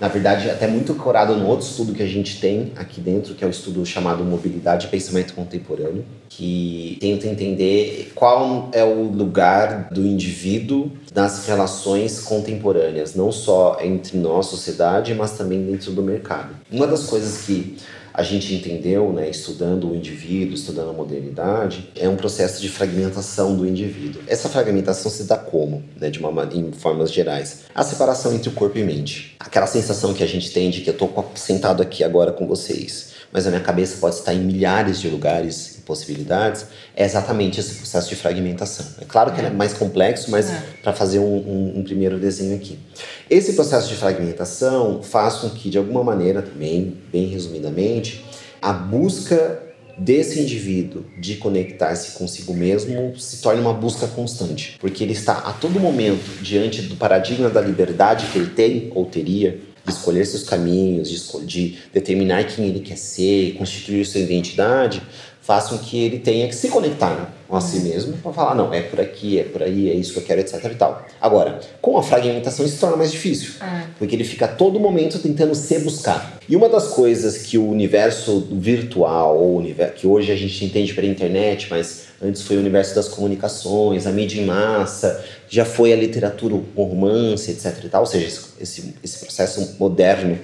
Na verdade, até muito corado no outro estudo que a gente tem aqui dentro, que é o estudo chamado Mobilidade e Pensamento Contemporâneo, que tenta entender qual é o lugar do indivíduo nas relações contemporâneas, não só entre nós, sociedade, mas também dentro do mercado. Uma das coisas que a gente entendeu, né, estudando o indivíduo, estudando a modernidade, é um processo de fragmentação do indivíduo. Essa fragmentação se dá como, né, de uma, em formas gerais? A separação entre o corpo e mente. Aquela sensação que a gente tem de que eu estou sentado aqui agora com vocês, mas a minha cabeça pode estar em milhares de lugares possibilidades, é exatamente esse processo de fragmentação. É claro que é, é mais complexo, mas é. para fazer um, um, um, primeiro desenho aqui. Esse processo de fragmentação faz com que, de alguma maneira, também, bem resumidamente, a busca desse indivíduo de conectar-se consigo mesmo se torne uma busca constante, porque ele está a todo momento diante do paradigma da liberdade que ele tem ou teria de escolher seus caminhos, de, de determinar quem ele quer ser, constituir sua identidade, façam que ele tenha que se conectar com a si mesmo para falar, não, é por aqui, é por aí, é isso que eu quero, etc e tal. Agora, com a fragmentação isso se torna mais difícil, é. porque ele fica a todo momento tentando se buscar. E uma das coisas que o universo virtual, ou universo, que hoje a gente entende pela internet, mas antes foi o universo das comunicações, a mídia em massa, já foi a literatura, o romance, etc e tal, ou seja, esse, esse processo moderno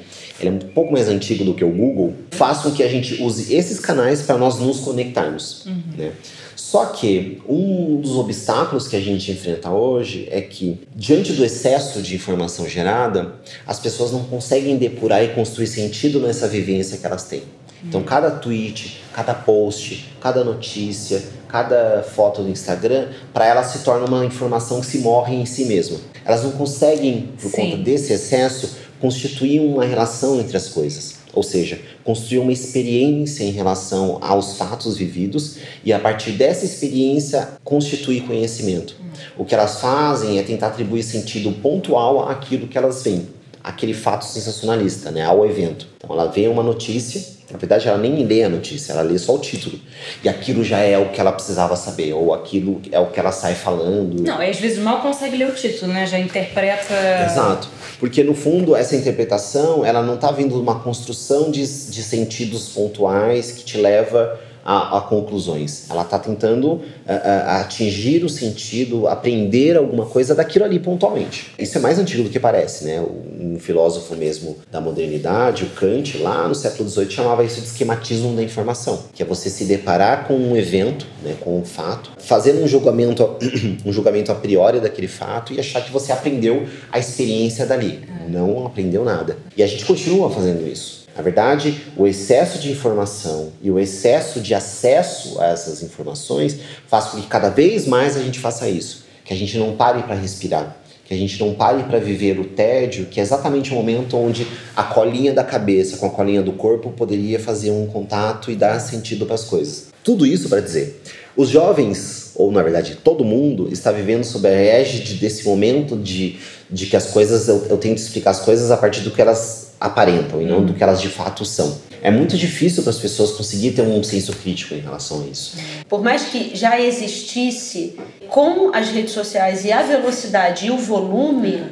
ele é um pouco mais antigo do que o Google, faz com que a gente use esses canais para nós nos conectarmos. Uhum. Né? Só que um dos obstáculos que a gente enfrenta hoje é que, diante do excesso de informação gerada, as pessoas não conseguem depurar e construir sentido nessa vivência que elas têm. Então, cada tweet, cada post, cada notícia, cada foto do Instagram, para elas se torna uma informação que se morre em si mesma. Elas não conseguem, por Sim. conta desse excesso, constituir uma relação entre as coisas, ou seja, construir uma experiência em relação aos fatos vividos e a partir dessa experiência constituir conhecimento. O que elas fazem é tentar atribuir sentido pontual àquilo que elas veem, aquele fato sensacionalista, né, ao evento. Então ela vê uma notícia na verdade, ela nem lê a notícia, ela lê só o título. E aquilo já é o que ela precisava saber, ou aquilo é o que ela sai falando. Não, e às vezes mal consegue ler o título, né? Já interpreta. Exato. Porque no fundo, essa interpretação, ela não está vindo de uma construção de, de sentidos pontuais que te leva a, a conclusões. Ela está tentando a, a atingir o sentido, aprender alguma coisa daquilo ali pontualmente. Isso é mais antigo do que parece, né? Um filósofo mesmo da modernidade, o Kant, lá no século XVIII, chamava isso de esquematismo da informação, que é você se deparar com um evento, né, com um fato, fazendo um julgamento, um julgamento a priori daquele fato e achar que você aprendeu a experiência dali. Não aprendeu nada. E a gente continua fazendo isso. Na verdade, o excesso de informação e o excesso de acesso a essas informações faz com que cada vez mais a gente faça isso, que a gente não pare para respirar, que a gente não pare para viver o tédio, que é exatamente o momento onde a colinha da cabeça com a colinha do corpo poderia fazer um contato e dar sentido para as coisas. Tudo isso para dizer, os jovens, ou na verdade todo mundo, está vivendo sob a égide desse momento de, de que as coisas, eu, eu tento explicar as coisas a partir do que elas aparentam e não do que elas de fato são. É muito difícil para as pessoas conseguir ter um senso crítico em relação a isso. Por mais que já existisse, com as redes sociais e a velocidade e o volume,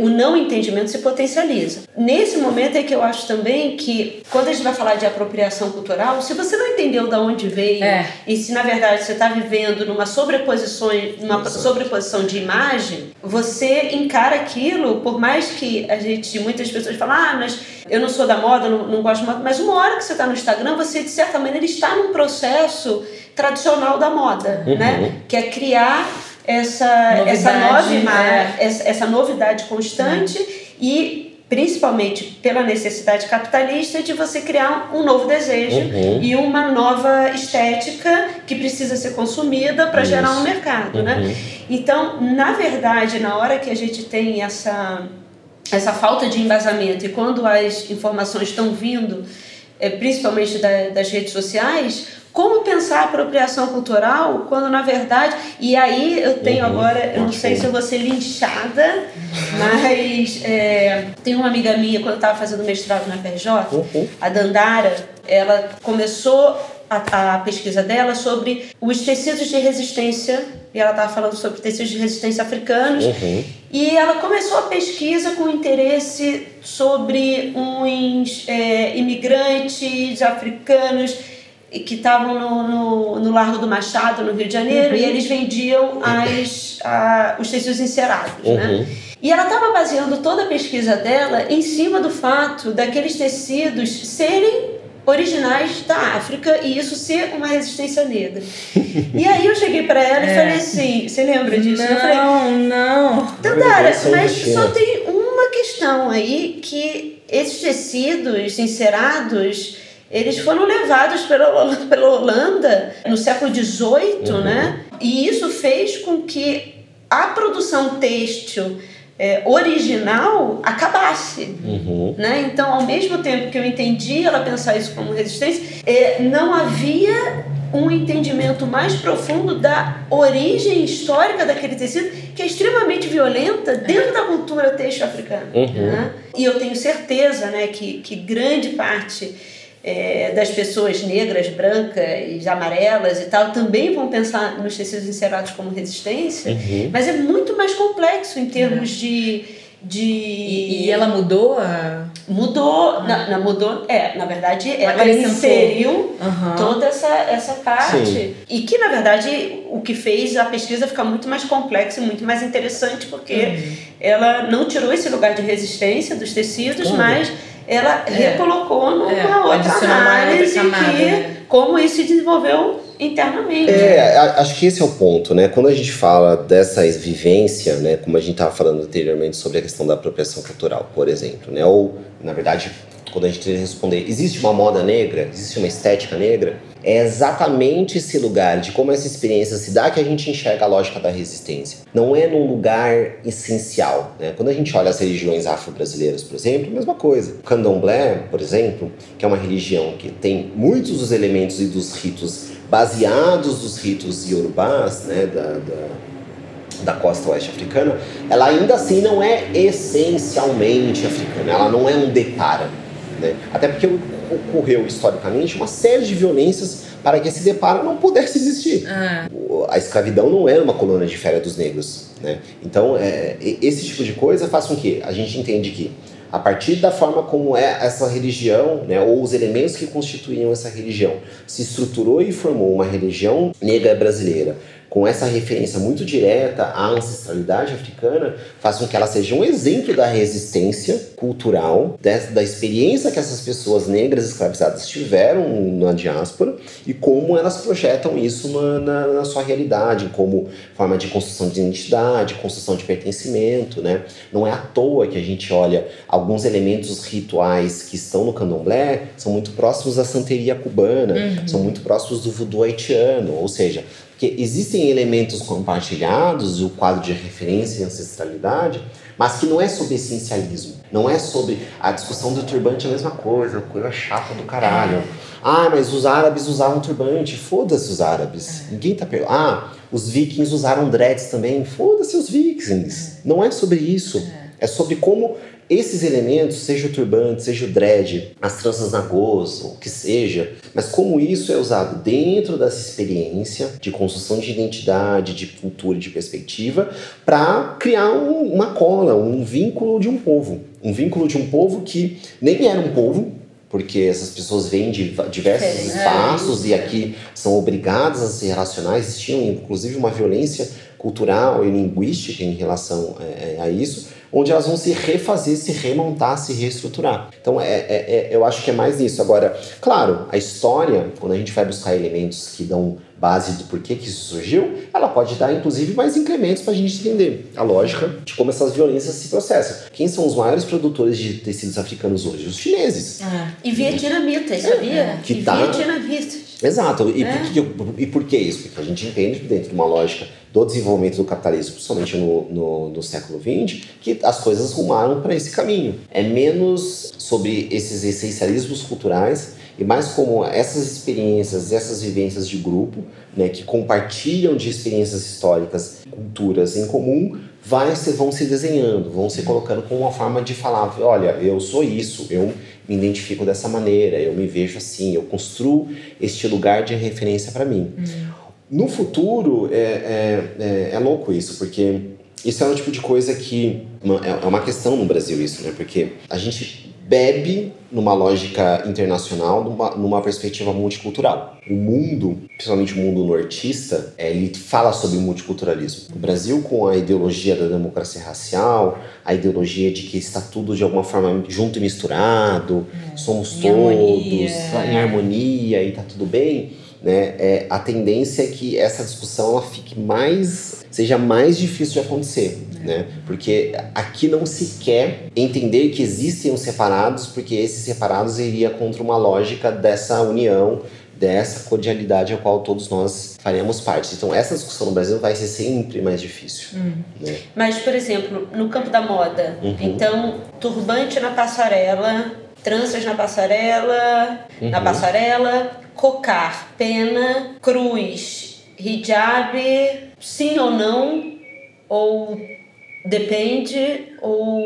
o não entendimento se potencializa. Nesse momento é que eu acho também que, quando a gente vai falar de apropriação cultural, se você não entendeu de onde veio é. e se na verdade você está vivendo numa sobreposição, numa sobreposição de imagem, você encara aquilo, por mais que a gente, muitas pessoas falam, ah, mas eu não sou da moda, não, não gosto de moda, mas uma hora que você está no Instagram, você de certa maneira está num processo tradicional da moda, uhum. né? Que é criar essa, essa nova né? essa, essa, novidade constante uhum. e principalmente pela necessidade capitalista de você criar um novo desejo uhum. e uma nova estética que precisa ser consumida para gerar um mercado, né? uhum. né? Então, na verdade, na hora que a gente tem essa essa falta de embasamento e quando as informações estão vindo, é, principalmente da, das redes sociais, como pensar a apropriação cultural quando na verdade e aí eu tenho uhum, agora eu não sei se eu vou ser linchada mas é, tem uma amiga minha quando eu estava fazendo mestrado na PJ uhum. a Dandara ela começou a, a pesquisa dela sobre os tecidos de resistência, e ela estava falando sobre tecidos de resistência africanos, Uhum. e ela começou a pesquisa com interesse sobre uns é, imigrantes africanos que estavam no, no, no Largo do Machado, no Rio de Janeiro, e eles vendiam as, a, os tecidos encerados, né? Uhum. E ela estava baseando toda a pesquisa dela em cima do fato daqueles tecidos serem originais da África e isso ser uma resistência negra. e aí eu cheguei para ela e É. falei assim, você lembra disso? Eu falei, Não, não. Tandara, Evolução mas só tem uma questão aí que esses tecidos encerados eles foram levados pela, pela Holanda no século XVIII, Uhum. né? E isso fez com que a produção têxtil é, original acabasse. Uhum. Né? Então, ao mesmo tempo que eu entendi ela pensar isso como resistência, é, não havia um entendimento mais profundo da origem histórica daquele tecido, que é extremamente violenta dentro da cultura têxtil africana. Uhum. né? E eu tenho certeza né, que, que grande parte é, das pessoas negras, brancas, amarelas e tal, também vão pensar nos tecidos encerados como resistência, Uhum. mas é muito mais complexo em termos de. de E, e ela mudou a. Mudou, na, na- mudou, é, na verdade, ela Acrescentou. inseriu Aham. toda essa, essa parte. Sim. E que, na verdade, o que fez a pesquisa ficar muito mais complexa e muito mais interessante, porque Uhum. ela não tirou esse lugar de resistência dos tecidos, mas ela É. recolocou numa É, outra adicionou uma outra análise que né? como isso se desenvolveu internamente. É, acho que esse é o ponto, né? Quando a gente fala dessa vivência, né, como a gente estava falando anteriormente sobre a questão da apropriação cultural, por exemplo, né? Ou, na verdade, quando a gente responder, existe uma moda negra, existe uma estética negra, é exatamente esse lugar de como essa experiência se dá que a gente enxerga a lógica da resistência. Não é num lugar essencial, né? Quando a gente olha as religiões afro-brasileiras, por exemplo, mesma coisa. O candomblé, por exemplo, que é uma religião que tem muitos dos elementos e dos ritos baseados nos ritos iorubás, né, da, da, da costa oeste africana, ela ainda assim não é essencialmente africana, ela não é um depara. Né? Até porque ocorreu historicamente uma série de violências para que esse depara não pudesse existir. Ah, A escravidão não era uma colônia de férias dos negros. Né? Então, é, esse tipo de coisa faz com que a gente entende que, a partir da forma como é essa religião, né, ou os elementos que constituíam essa religião, se estruturou e formou uma religião negra brasileira, com essa referência muito direta à ancestralidade africana, faz com que ela seja um exemplo da resistência cultural, da experiência que essas pessoas negras escravizadas tiveram na diáspora e como elas projetam isso na, na- na sua realidade, como forma de construção de identidade, construção de pertencimento, né? Não é à toa que a gente olha alguns elementos rituais que estão no candomblé, são muito próximos da santeria cubana, são muito próximos do voodoo haitiano, ou seja, porque existem elementos compartilhados, o quadro de referência e ancestralidade, mas que não é sobre essencialismo. Não é sobre a discussão do turbante é a mesma coisa, coisa chata do caralho. Ah, mas os árabes usavam turbante. Foda-se os árabes. Ninguém tá perguntando. Ah, os vikings usaram dreads também. Foda-se os vikings. Não é sobre isso. É sobre como esses elementos, seja o turbante, seja o dread, as tranças na goza, o que seja, mas como isso é usado dentro dessa experiência de construção de identidade, de cultura, e de perspectiva, para criar um- uma cola, um vínculo de um povo. Um vínculo de um povo que nem era um povo, porque essas pessoas vêm de diversos espaços e aqui são obrigadas a se relacionar. Existia inclusive uma violência cultural e linguística em relação é, a isso, onde elas vão se refazer, se remontar, se reestruturar. Então, é, é- é- eu acho que é mais isso. Agora, claro, a história, quando a gente vai buscar elementos que dão base do porquê que isso surgiu, ela pode dar, inclusive, mais incrementos para a gente entender a lógica de como essas violências se processam. Quem são os maiores produtores de tecidos africanos hoje? Os chineses. ah. E vietnamitas, sabia? Que e tá- vietnamitas. Exato. E, É. por que, e por que isso? Porque a gente entende dentro de uma lógica do desenvolvimento do capitalismo, principalmente no, no, no século XX, que as coisas rumaram para esse caminho. É menos sobre esses essencialismos culturais e mais como essas experiências, essas vivências de grupo, né, que compartilham de experiências históricas, culturas em comum, vai, vão se desenhando, vão se colocando com uma forma de falar: olha, eu sou isso, eu me identifico dessa maneira, eu me vejo assim, eu construo este lugar de referência para mim. Uhum. No futuro, é, é, é, é, louco isso, porque isso é um tipo de coisa que. É, é uma questão no Brasil, isso, né? Porque a gente bebe numa lógica internacional, numa, numa, perspectiva multicultural. O mundo, principalmente o mundo nortista, é, ele fala sobre multiculturalismo. O Brasil, com a ideologia da democracia racial, a ideologia de que está tudo de alguma forma junto e misturado, é. somos em todos harmonia. em harmonia e está tudo bem né, é, a tendência é que essa discussão ela fique mais seja mais difícil de acontecer, é. né? Porque aqui não se quer entender que existem os separados, porque esses separados iria contra uma lógica dessa união, dessa cordialidade a qual todos nós faremos parte. Então essa discussão no Brasil vai ser sempre mais difícil. Hum. Né? Mas, por exemplo, no campo da moda, uhum. então turbante na passarela, tranças na passarela, uhum. na passarela, cocar, pena, cruz, hijab, sim ou não, ou depende, ou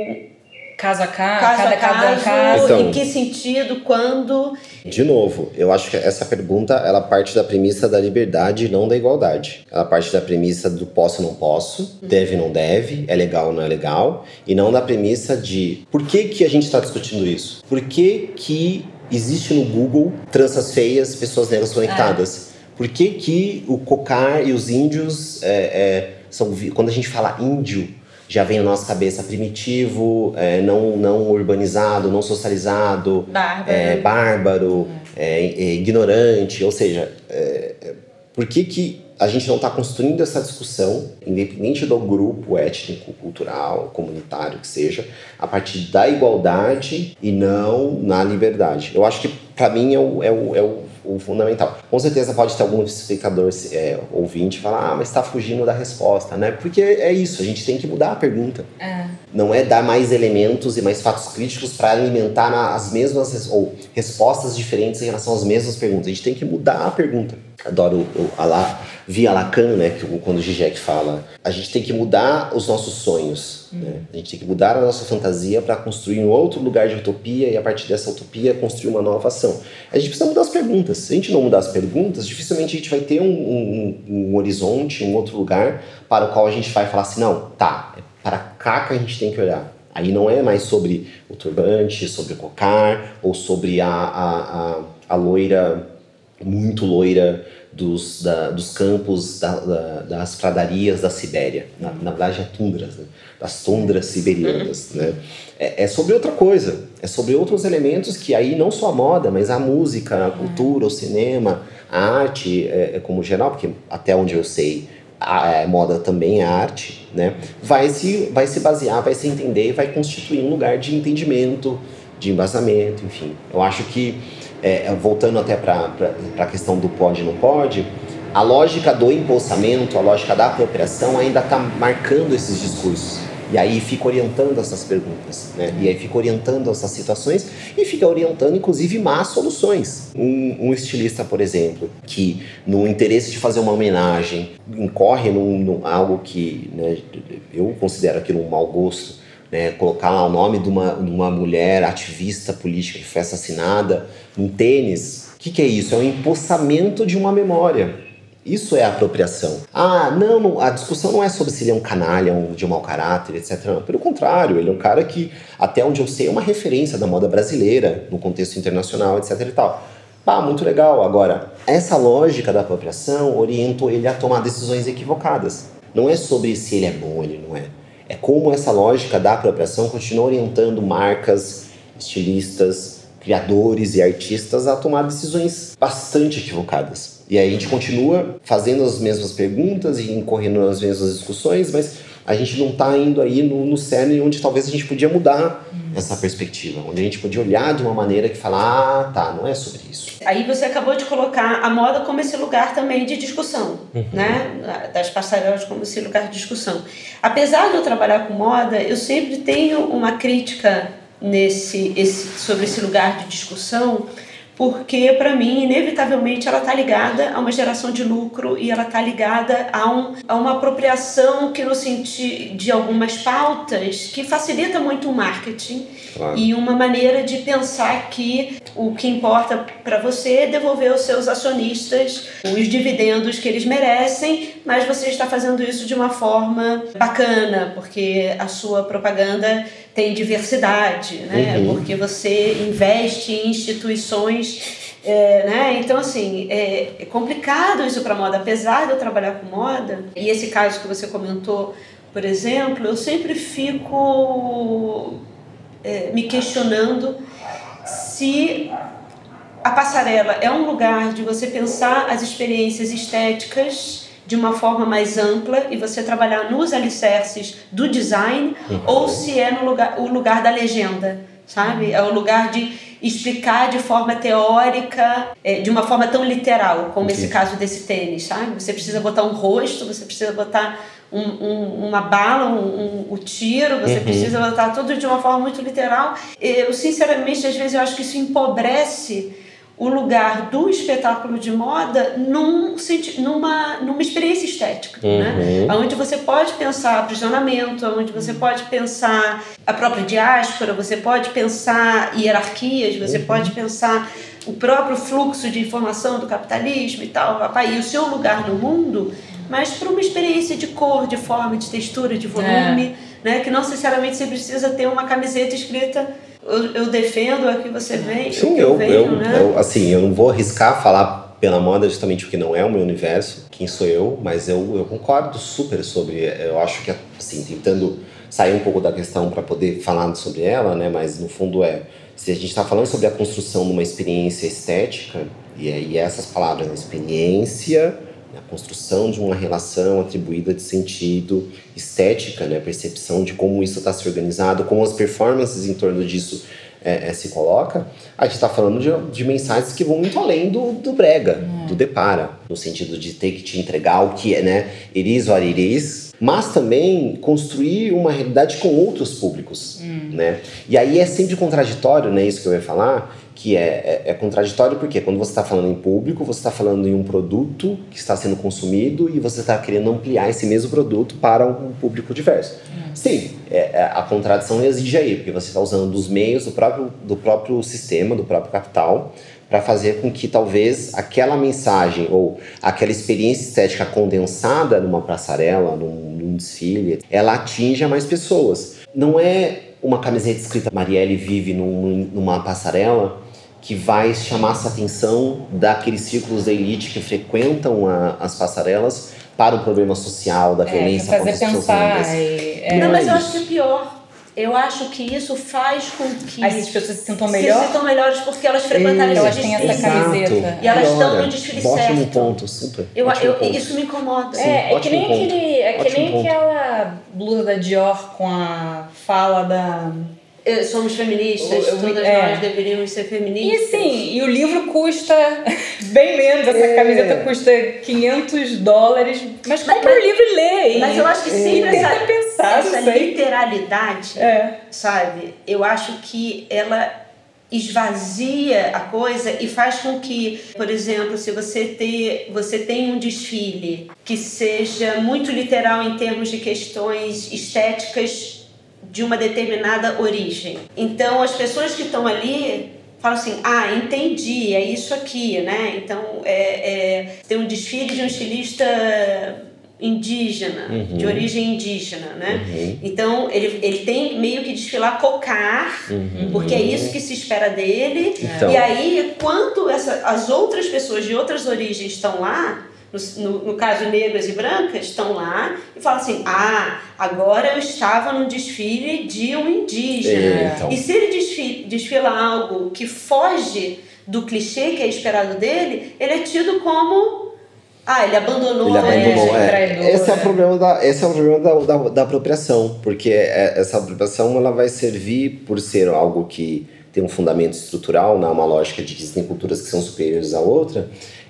caso a caso, cada caso, caso então, em que sentido, quando. De novo, eu acho que essa pergunta ela parte da premissa da liberdade e não da igualdade. Ela parte da premissa do posso não posso, deve não deve, é legal ou não é legal, e não da premissa de por que, que a gente está discutindo isso? Por que, que existe no Google tranças feias, pessoas negras conectadas. É. Por que, que o cocar e os índios é, é, são. Quando a gente fala índio, já vem na nossa cabeça primitivo, é, não, não urbanizado, não socializado, bárbaro, é, bárbaro é, ignorante. Ou seja, por que, que a gente não está construindo essa discussão, independente do grupo étnico, cultural, comunitário que seja, a partir da igualdade e não na liberdade. Eu acho que, para mim, é o, é o, é o o fundamental. Com certeza pode ter algum espectador é, ouvinte falar, ah, mas está fugindo da resposta, né? Porque é isso, a gente tem que mudar a pergunta. É. Não é dar mais elementos e mais fatos críticos para alimentar as mesmas ou respostas diferentes em relação às mesmas perguntas. A gente tem que mudar a pergunta. Adoro a lá, via Lacan, né? Que, quando o Zizek fala, a gente tem que mudar os nossos sonhos. Hum. Né? A gente tem que mudar a nossa fantasia para construir um outro lugar de utopia e a partir dessa utopia construir uma nova ação. A gente precisa mudar as perguntas. Se a gente não mudar as perguntas, dificilmente a gente vai ter um, um, um horizonte, um outro lugar para o qual a gente vai falar assim, não, tá, é para cá que a gente tem que olhar. Aí não é mais sobre o turbante, sobre o cocar, ou sobre a, a, a, a loira, muito loira, dos, da, dos campos da, da, das pradarias da Sibéria. Na, na verdade, é tundras, né? das tundras siberianas. Né? É, é, sobre outra coisa, é sobre outros elementos que aí não só a moda, mas a música, a cultura, o cinema, a arte, é, é como geral, porque até onde eu sei, a, a, moda também é arte, né? vai, se, vai se basear, vai se entender vai constituir um lugar de entendimento, de embasamento, enfim. Eu acho que é, voltando até para a questão do pode não pode, a lógica do embolsamento, a lógica da apropriação ainda está marcando esses discursos. E aí fica orientando essas perguntas, né? E aí fica orientando essas situações e fica orientando, inclusive, más soluções. Um, um estilista, por exemplo, que no interesse de fazer uma homenagem incorre num, num algo que né, eu considero aquilo um mau gosto, né, colocar lá o nome de uma, de uma mulher ativista política que foi assassinada num tênis. O que, que é isso? É um empossamento de uma memória. Isso é apropriação. Ah, não, a discussão não é sobre se ele é um canalha, um de mau caráter, etc. Não, pelo contrário, ele é um cara que, até onde eu sei, é uma referência da moda brasileira, no contexto internacional, etc. e tal. Pá, muito legal. Agora, essa lógica da apropriação orientou ele a tomar decisões equivocadas. Não é sobre se ele é bom ou ele não é. É como essa lógica da apropriação continua orientando marcas, estilistas, criadores e artistas a tomar decisões bastante equivocadas. E aí a gente continua fazendo as mesmas perguntas e incorrendo nas mesmas discussões, mas a gente não está indo aí no, no cerne onde talvez a gente podia mudar essa perspectiva, onde a gente podia olhar de uma maneira que falar, ah, tá, não é sobre isso. Aí você acabou de colocar a moda como esse lugar também de discussão, uhum. né? Das passarelas como esse lugar de discussão. Apesar de eu trabalhar com moda, eu sempre tenho uma crítica nesse esse, sobre esse lugar de discussão, porque para mim, inevitavelmente, ela está ligada a uma geração de lucro e ela está ligada a, um, a uma apropriação que no sentido de algumas pautas que facilita muito o marketing claro. e uma maneira de pensar que o que importa para você é devolver aos seus acionistas os dividendos que eles merecem, mas você está fazendo isso de uma forma bacana, porque a sua propaganda tem diversidade, né? Uhum. Porque você investe em instituições é, né? Então, assim, é, é complicado isso para moda. Apesar de eu trabalhar com moda, e esse caso que você comentou, por exemplo, eu sempre fico é, me questionando se a passarela é um lugar de você pensar as experiências estéticas de uma forma mais ampla e você trabalhar nos alicerces do design uhum. ou se é no lugar, o lugar da legenda, sabe? É o lugar de explicar de forma teórica, é, de uma forma tão literal, como esse caso desse tênis, sabe? Você precisa botar um rosto, você precisa botar um, um, uma bala, um, um, tiro, você uhum. precisa botar tudo de uma forma muito literal. Eu, sinceramente, às vezes eu acho que isso empobrece o lugar do espetáculo de moda num, numa, numa experiência estética, né? uhum. né? Onde você pode pensar aprisionamento, onde você pode pensar a própria diáspora, você pode pensar hierarquias, você uhum. pode pensar o próprio fluxo de informação do capitalismo e tal, papai, e o seu lugar no mundo, mas para uma experiência de cor, de forma, de textura, de volume, é. né? Que não necessariamente você precisa ter uma camiseta escrita eu, eu defendo aqui você vem. Sim, eu, eu, venho, eu, né? eu, assim, eu não vou arriscar falar pela moda justamente porque não é o meu universo, quem sou eu, mas eu, eu concordo super sobre. Eu acho que, assim, tentando sair um pouco da questão para poder falar sobre ela, né? Mas no fundo é. Se a gente está falando sobre a construção de uma experiência estética, e, é, e essas palavras, né, experiência a construção de uma relação atribuída de sentido, estética, né, a percepção de como isso está se organizado, como as performances em torno disso é, é, se coloca, a gente está falando de, de, mensagens que vão muito além do, do brega, hum. do depara, no sentido de ter que te entregar o que é, né, iris or iris, mas também construir uma realidade com outros públicos, hum. né? E aí é sempre contraditório, né, isso que eu ia falar, que é, é, é contraditório porque quando você está falando em público, você está falando em um produto que está sendo consumido e você está querendo ampliar esse mesmo produto para um público diverso. Uhum. Sim, é, é, a contradição exige aí, porque você está usando dos meios do próprio, do próprio sistema, do próprio capital, para fazer com que talvez aquela mensagem ou aquela experiência estética condensada numa passarela, num, num desfile, ela atinja mais pessoas. Não é uma camiseta escrita Marielle vive num, numa passarela que vai chamar essa atenção daqueles círculos da elite que frequentam a, as passarelas para o problema social, da é, violência fazer contra as pensar e, é, Não, mas eu acho que é pior. Eu acho que isso faz com que as pessoas se sintam melhor. Se sintam melhores porque elas frequentaram esse Elas têm essa camiseta. E elas estão no desfile Ótimo certo. ponto, super. Eu, eu, ponto. Isso me incomoda. Sim, é, é que nem, aquele, é que nem aquela blusa da Dior com a fala da somos feministas, eu, todas é. nós deveríamos ser feministas. E sim, e o livro custa bem menos, essa é. camiseta custa 500 dólares, mas compra o livro e lê. Mas eu acho que sempre essa, pensar, essa literalidade, é. sabe? Eu acho que ela esvazia a coisa e faz com que, por exemplo, se você ter, você tem um desfile que seja muito literal em termos de questões estéticas de uma determinada origem. Então, as pessoas que estão ali falam assim: ah, entendi, é isso aqui, né? Então, é, é tem um desfile de um estilista indígena, uhum. de origem indígena, né? Uhum. Então, ele, ele tem meio que desfilar cocar, uhum. porque é isso que se espera dele. Então. E aí, quando essa, as outras pessoas de outras origens estão lá, no, no, caso negras e brancas, estão lá e falam assim: ah, agora eu estava num desfile de um indígena. Então. E se ele desfila, desfila algo que foge do clichê que é esperado dele, ele é tido como. Ah, ele abandonou, ele abandonou é. Esse é o problema, da, esse é o problema da, da, da apropriação, porque é, essa apropriação ela vai servir por ser algo que tem um fundamento estrutural, né, uma lógica de que existem culturas que são superiores à outra,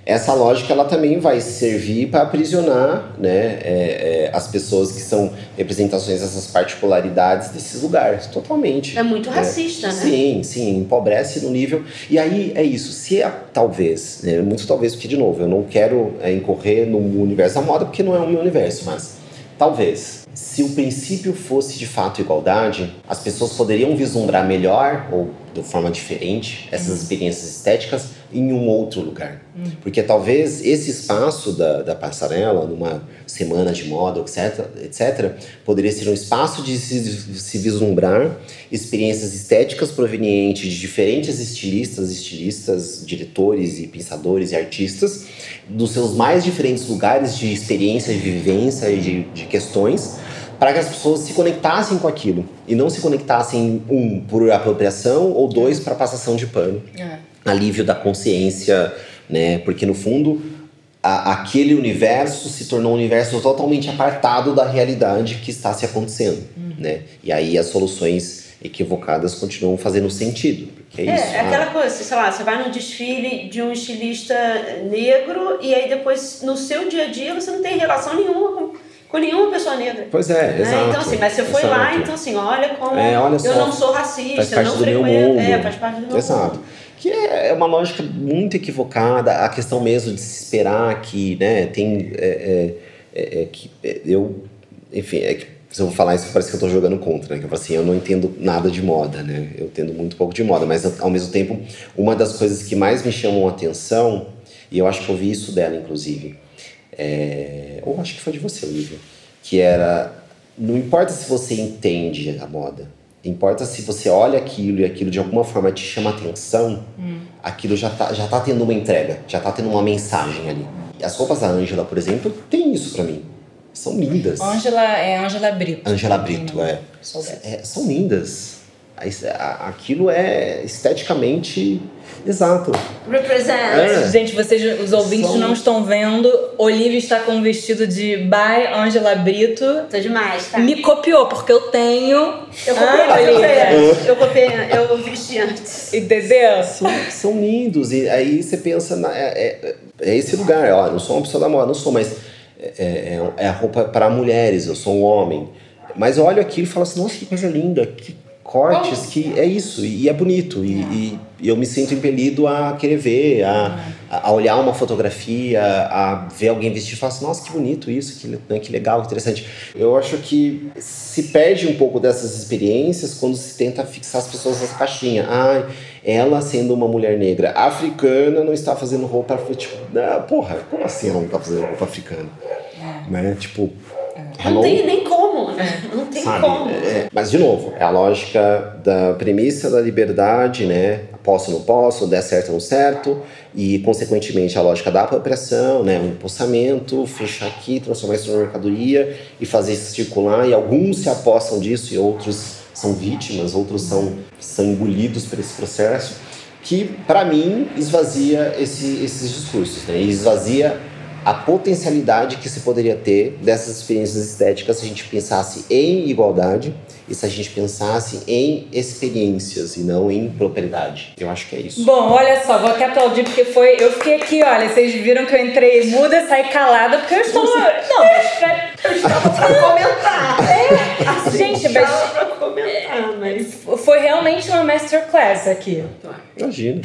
essa lógica ela também vai servir para aprisionar né, é, é, as pessoas que são representações dessas particularidades desses lugares, totalmente. É muito racista, né? né? Sim, sim, empobrece no nível. E aí é isso, se é, talvez, né, muito talvez, porque de novo, eu não quero é, incorrer no universo da moda porque não é o meu universo, mas talvez se o princípio fosse de fato igualdade, as pessoas poderiam vislumbrar melhor ou de forma diferente essas uhum. experiências estéticas em um outro lugar. Uhum. Porque talvez esse espaço da, da passarela, numa semana de moda, etc., etc., poderia ser um espaço de se, se vislumbrar experiências estéticas provenientes de diferentes estilistas, estilistas, diretores e pensadores e artistas, dos seus mais diferentes lugares de experiência, de vivência e de, de questões para que as pessoas se conectassem com aquilo e não se conectassem um por apropriação ou dois para passação de pano, é. Alívio da consciência, né? Porque no fundo a, aquele universo se tornou um universo totalmente apartado da realidade que está se acontecendo, uhum. né? E aí as soluções equivocadas continuam fazendo sentido. Porque é, é isso, é aquela ah. coisa, sei lá, você vai num desfile de um estilista negro e aí depois no seu dia a dia você não tem relação nenhuma com com nenhuma pessoa negra. Pois é, né? exato. Então, assim, mas você foi exato. lá, então, assim, olha como é, olha eu não sou racista, faz parte não do frequento. Meu mundo. É, faz parte do meu exato. mundo. Que é uma lógica muito equivocada, a questão mesmo de se esperar que, né, tem. É, é, é, é que é, eu. Enfim, é que se eu vou falar isso, parece que eu estou jogando contra, né? Que eu assim, eu não entendo nada de moda, né? Eu entendo muito pouco de moda, mas ao mesmo tempo, uma das coisas que mais me chamam a atenção, e eu acho que eu vi isso dela, inclusive, é... ou acho que foi de você, Olivia que era não importa se você entende a moda, importa se você olha aquilo e aquilo de alguma forma te chama atenção, hum. aquilo já tá, já tá tendo uma entrega, já tá tendo uma mensagem ali. As roupas da Ângela, por exemplo, tem isso para mim. São lindas. Ângela é Ângela Brito. Ângela Brito, é. é. São lindas. Aquilo é esteticamente Exato. Represent. É. Gente, vocês, os ouvintes Som... não estão vendo. Olivia está com um vestido de by Angela Brito. Tô demais, tá? Me copiou, porque eu tenho. Eu copiei, ah, eu, eu copiei, eu vesti antes. Entendeu? São, são lindos. E aí você pensa, na, é, é, é esse lugar. Ó, não sou uma pessoa da moda, não sou, mas é, é, é a roupa para mulheres, eu sou um homem. Mas eu olho aquilo e falo assim, nossa, que coisa linda, que cortes que é isso, e é bonito. E, e, eu me sinto impelido a querer ver, a, a olhar uma fotografia, a ver alguém vestir e falar assim, nossa, que bonito isso, que, né, que legal, que interessante. Eu acho que se perde um pouco dessas experiências quando se tenta fixar as pessoas nessa caixinha. Ah, ela sendo uma mulher negra africana não está fazendo roupa. Tipo, ah, porra, como assim ela não está fazendo roupa africana? É. Né? Tipo, não tem nem como, né? Não tem Sabe? como. É, mas, de novo, é a lógica da premissa da liberdade, né? Posso ou não posso, der certo ou não certo, e, consequentemente, a lógica da apropriação, né? O impulsamento, fechar aqui, transformar isso numa mercadoria e fazer isso circular, e alguns se apostam disso e outros são vítimas, outros são, são engolidos por esse processo, que, para mim, esvazia esse, esses discursos, né? E esvazia a potencialidade que se poderia ter dessas experiências estéticas se a gente pensasse em igualdade e se a gente pensasse em experiências e não em propriedade. Eu acho que é isso. Bom, olha só, vou até aplaudir porque foi. Eu fiquei aqui, olha, vocês viram que eu entrei muda, saí calada, porque eu estou. Não, mas eu estava pra comentar. É. Assim, gente, mas. Pra comentar, mas. Foi realmente uma masterclass aqui. Imagina.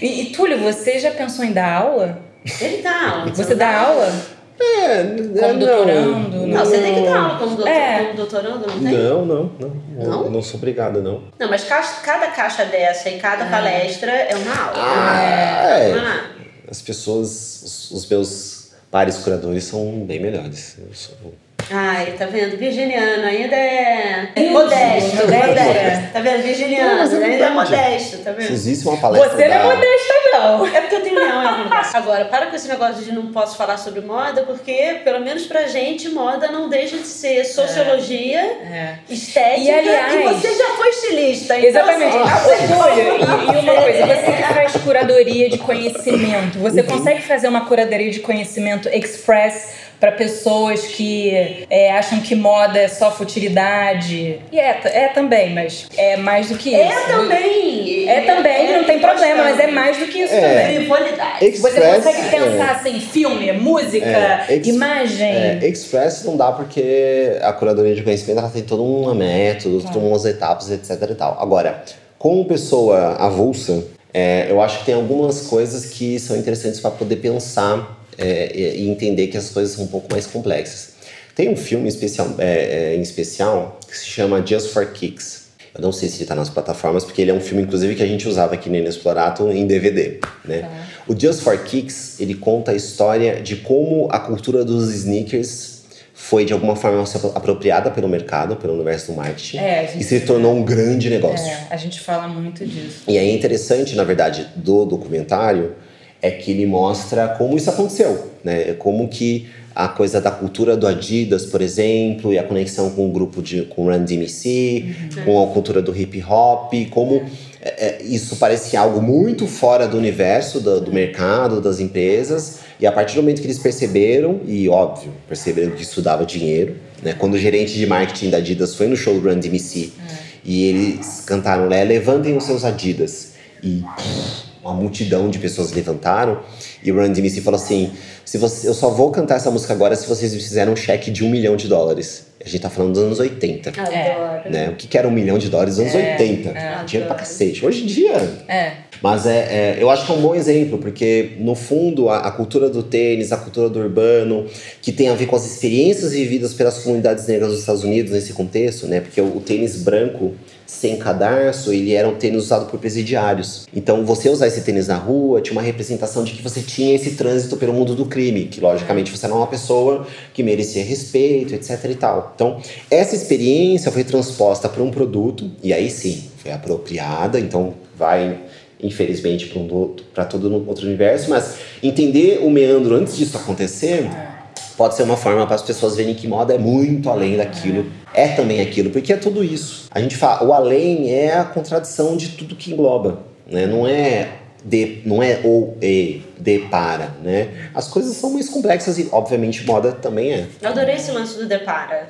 E, e Túlio, você já pensou em dar aula? Ele dá aula. Você dá aula? É, como não, doutorando? Não, não, você tem que dar aula como, doutor, é. como doutorando, não tem? Não, não, não. Não? Eu não sou obrigada, não. Não, mas cada caixa dessa e cada ah. palestra é uma aula. Ah, é. é. As pessoas, os, os meus pares curadores são bem melhores. Eu sou Ai, tá vendo? Virginiano ainda é modesto, modesto. Tá vendo? Virginiano não, ainda é modesto, tá vendo? Se existe uma palestra. Você não é modesta, não. É porque eu tenho leão em Agora, para com esse negócio de não posso falar sobre moda, porque, pelo menos pra gente, moda não deixa de ser sociologia, é. estética. E, aliás, e você já foi estilista, então, Exatamente. Assim, e, e, uma coisa, você que faz curadoria curadoria de conhecimento. Você Uhum. consegue fazer uma curadoria de conhecimento express para pessoas que é, acham que moda é só futilidade? E é, é também, mas é mais do que isso. É também. É também, não tem problema, mas é mais do que isso É. também. Frivolidade. Você Express, consegue pensar é. assim, filme, música, É, ex- imagem. É, Express não dá porque a curadoria de conhecimento ela tem todo um método, Tá. todas umas etapas, etc e tal. Agora, como pessoa avulsa, é, eu acho que tem algumas coisas que são interessantes para poder pensar é, e e entender que as coisas são um pouco mais complexas. Tem um filme especial, é, é, em especial que se chama Just for Kicks. Eu não sei se ele tá nas plataformas, porque ele é um filme, inclusive, que a gente usava aqui no Inexplorato em DVD, né? O Just for Kicks, ele conta a história de como a cultura dos sneakers foi, de alguma forma, apropriada pelo mercado, pelo universo do marketing, É, gente- e se tornou um grande negócio. É, a gente fala muito disso. E é interessante, na verdade, do documentário é que ele mostra como isso aconteceu, né? Como que a coisa da cultura do Adidas, por exemplo, e a conexão com o grupo de com o Run DMC, com a cultura do hip hop, como é, é, isso parecia algo muito fora do universo do, do mercado, das empresas, e a partir do momento que eles perceberam, e óbvio, perceberam que isso dava dinheiro, né? Quando o gerente de marketing da Adidas foi no show do Run DMC e eles cantaram, né, levantem os seus Adidas, e uma multidão de pessoas levantaram, e o Run DMC falou assim, se você, eu só vou cantar essa música agora se vocês me fizerem um cheque de um milhão de dólares. A gente tá falando dos anos 80. Adoro. Né? O que, que era um milhão de dólares nos anos 80? Dinheiro pra cacete. Hoje em dia, É. mas é, é, eu acho que é um bom exemplo, porque no fundo a, a cultura do tênis, a cultura do urbano, que tem a ver com as experiências vividas pelas comunidades negras dos Estados Unidos nesse contexto, né? Porque o, o tênis branco sem cadarço, ele era um tênis usado por presidiários. Então você usar esse tênis na rua tinha uma representação de que você tinha esse trânsito pelo mundo do crime, que logicamente você era uma pessoa que merecia respeito, etc e tal. Então, essa experiência foi transposta para um produto e aí sim, foi apropriada, então vai infelizmente para um para todo um outro universo, mas entender o meandro antes disso acontecer pode ser uma forma para as pessoas verem que moda é muito além daquilo. É também aquilo, porque é tudo isso. A gente fala, o além é a contradição de tudo que engloba, né? Não é de, não é ou e, de para, né? As coisas são mais complexas e, obviamente, moda também é. Eu adorei esse lance do depara.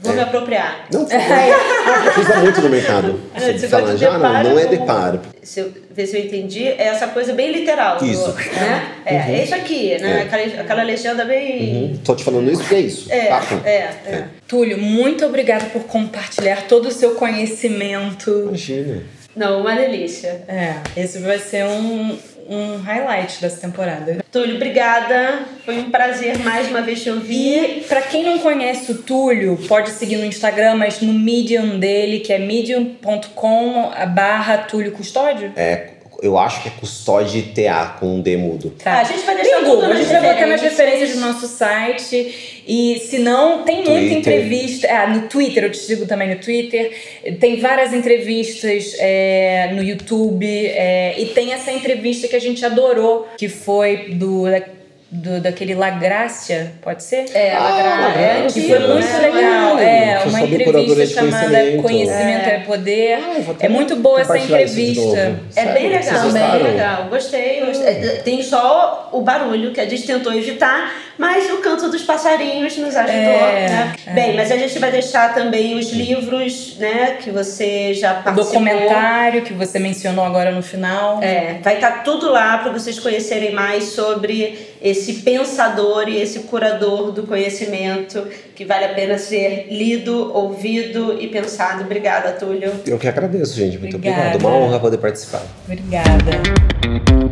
Vou É. me apropriar. Não, favor. usa muito no mercado. É, Você você fala de já, não, não é de para. Se eu, ver se eu entendi, é essa coisa bem literal. do- Isso. né? É, é isso aqui, né? É. Aquela, aquela legenda bem. Uhum. Tô te falando isso porque é isso. É, Papo. é, é. Túlio, muito obrigada por compartilhar todo o seu conhecimento. Imagina. Não, uma delícia. É, esse vai ser um, um highlight dessa temporada. Túlio, obrigada. Foi um prazer mais uma vez te ouvir. E pra quem não conhece o Túlio, pode seguir no Instagram, mas no Medium dele, que é medium.com barra Túlio Custódio. É, eu acho que é custódia TA com um D mudo. Ah, a gente vai deixar Tem tudo Google, a nas gente vai botar nas referências. do nosso site. E se não, tem muita Twitter. entrevista. Ah, no Twitter, eu te sigo também no Twitter. Tem várias entrevistas é, no YouTube. é, e tem essa entrevista que a gente adorou, que foi do. Do daquele La Gracia, pode ser? É, Ah, gra- é. Que foi muito legal. É, uma entrevista chamada conhecimento. Conhecimento é, É. Poder. Ah, é muito boa essa entrevista. É bem legal, bem legal. Gostei, gostei. É, Tem só o barulho que a gente tentou evitar, mas o canto dos passarinhos nos ajudou. É, né? Bem, mas a gente vai deixar também os livros, né, que você já O participou. documentário que você mencionou agora no final. É, vai estar tudo lá para vocês conhecerem mais sobre esse pensador e esse curador do conhecimento que vale a pena ser lido, ouvido e pensado. Obrigada, Túlio. Eu que agradeço, gente. Muito Obrigada. obrigado. Uma honra poder participar. Obrigada.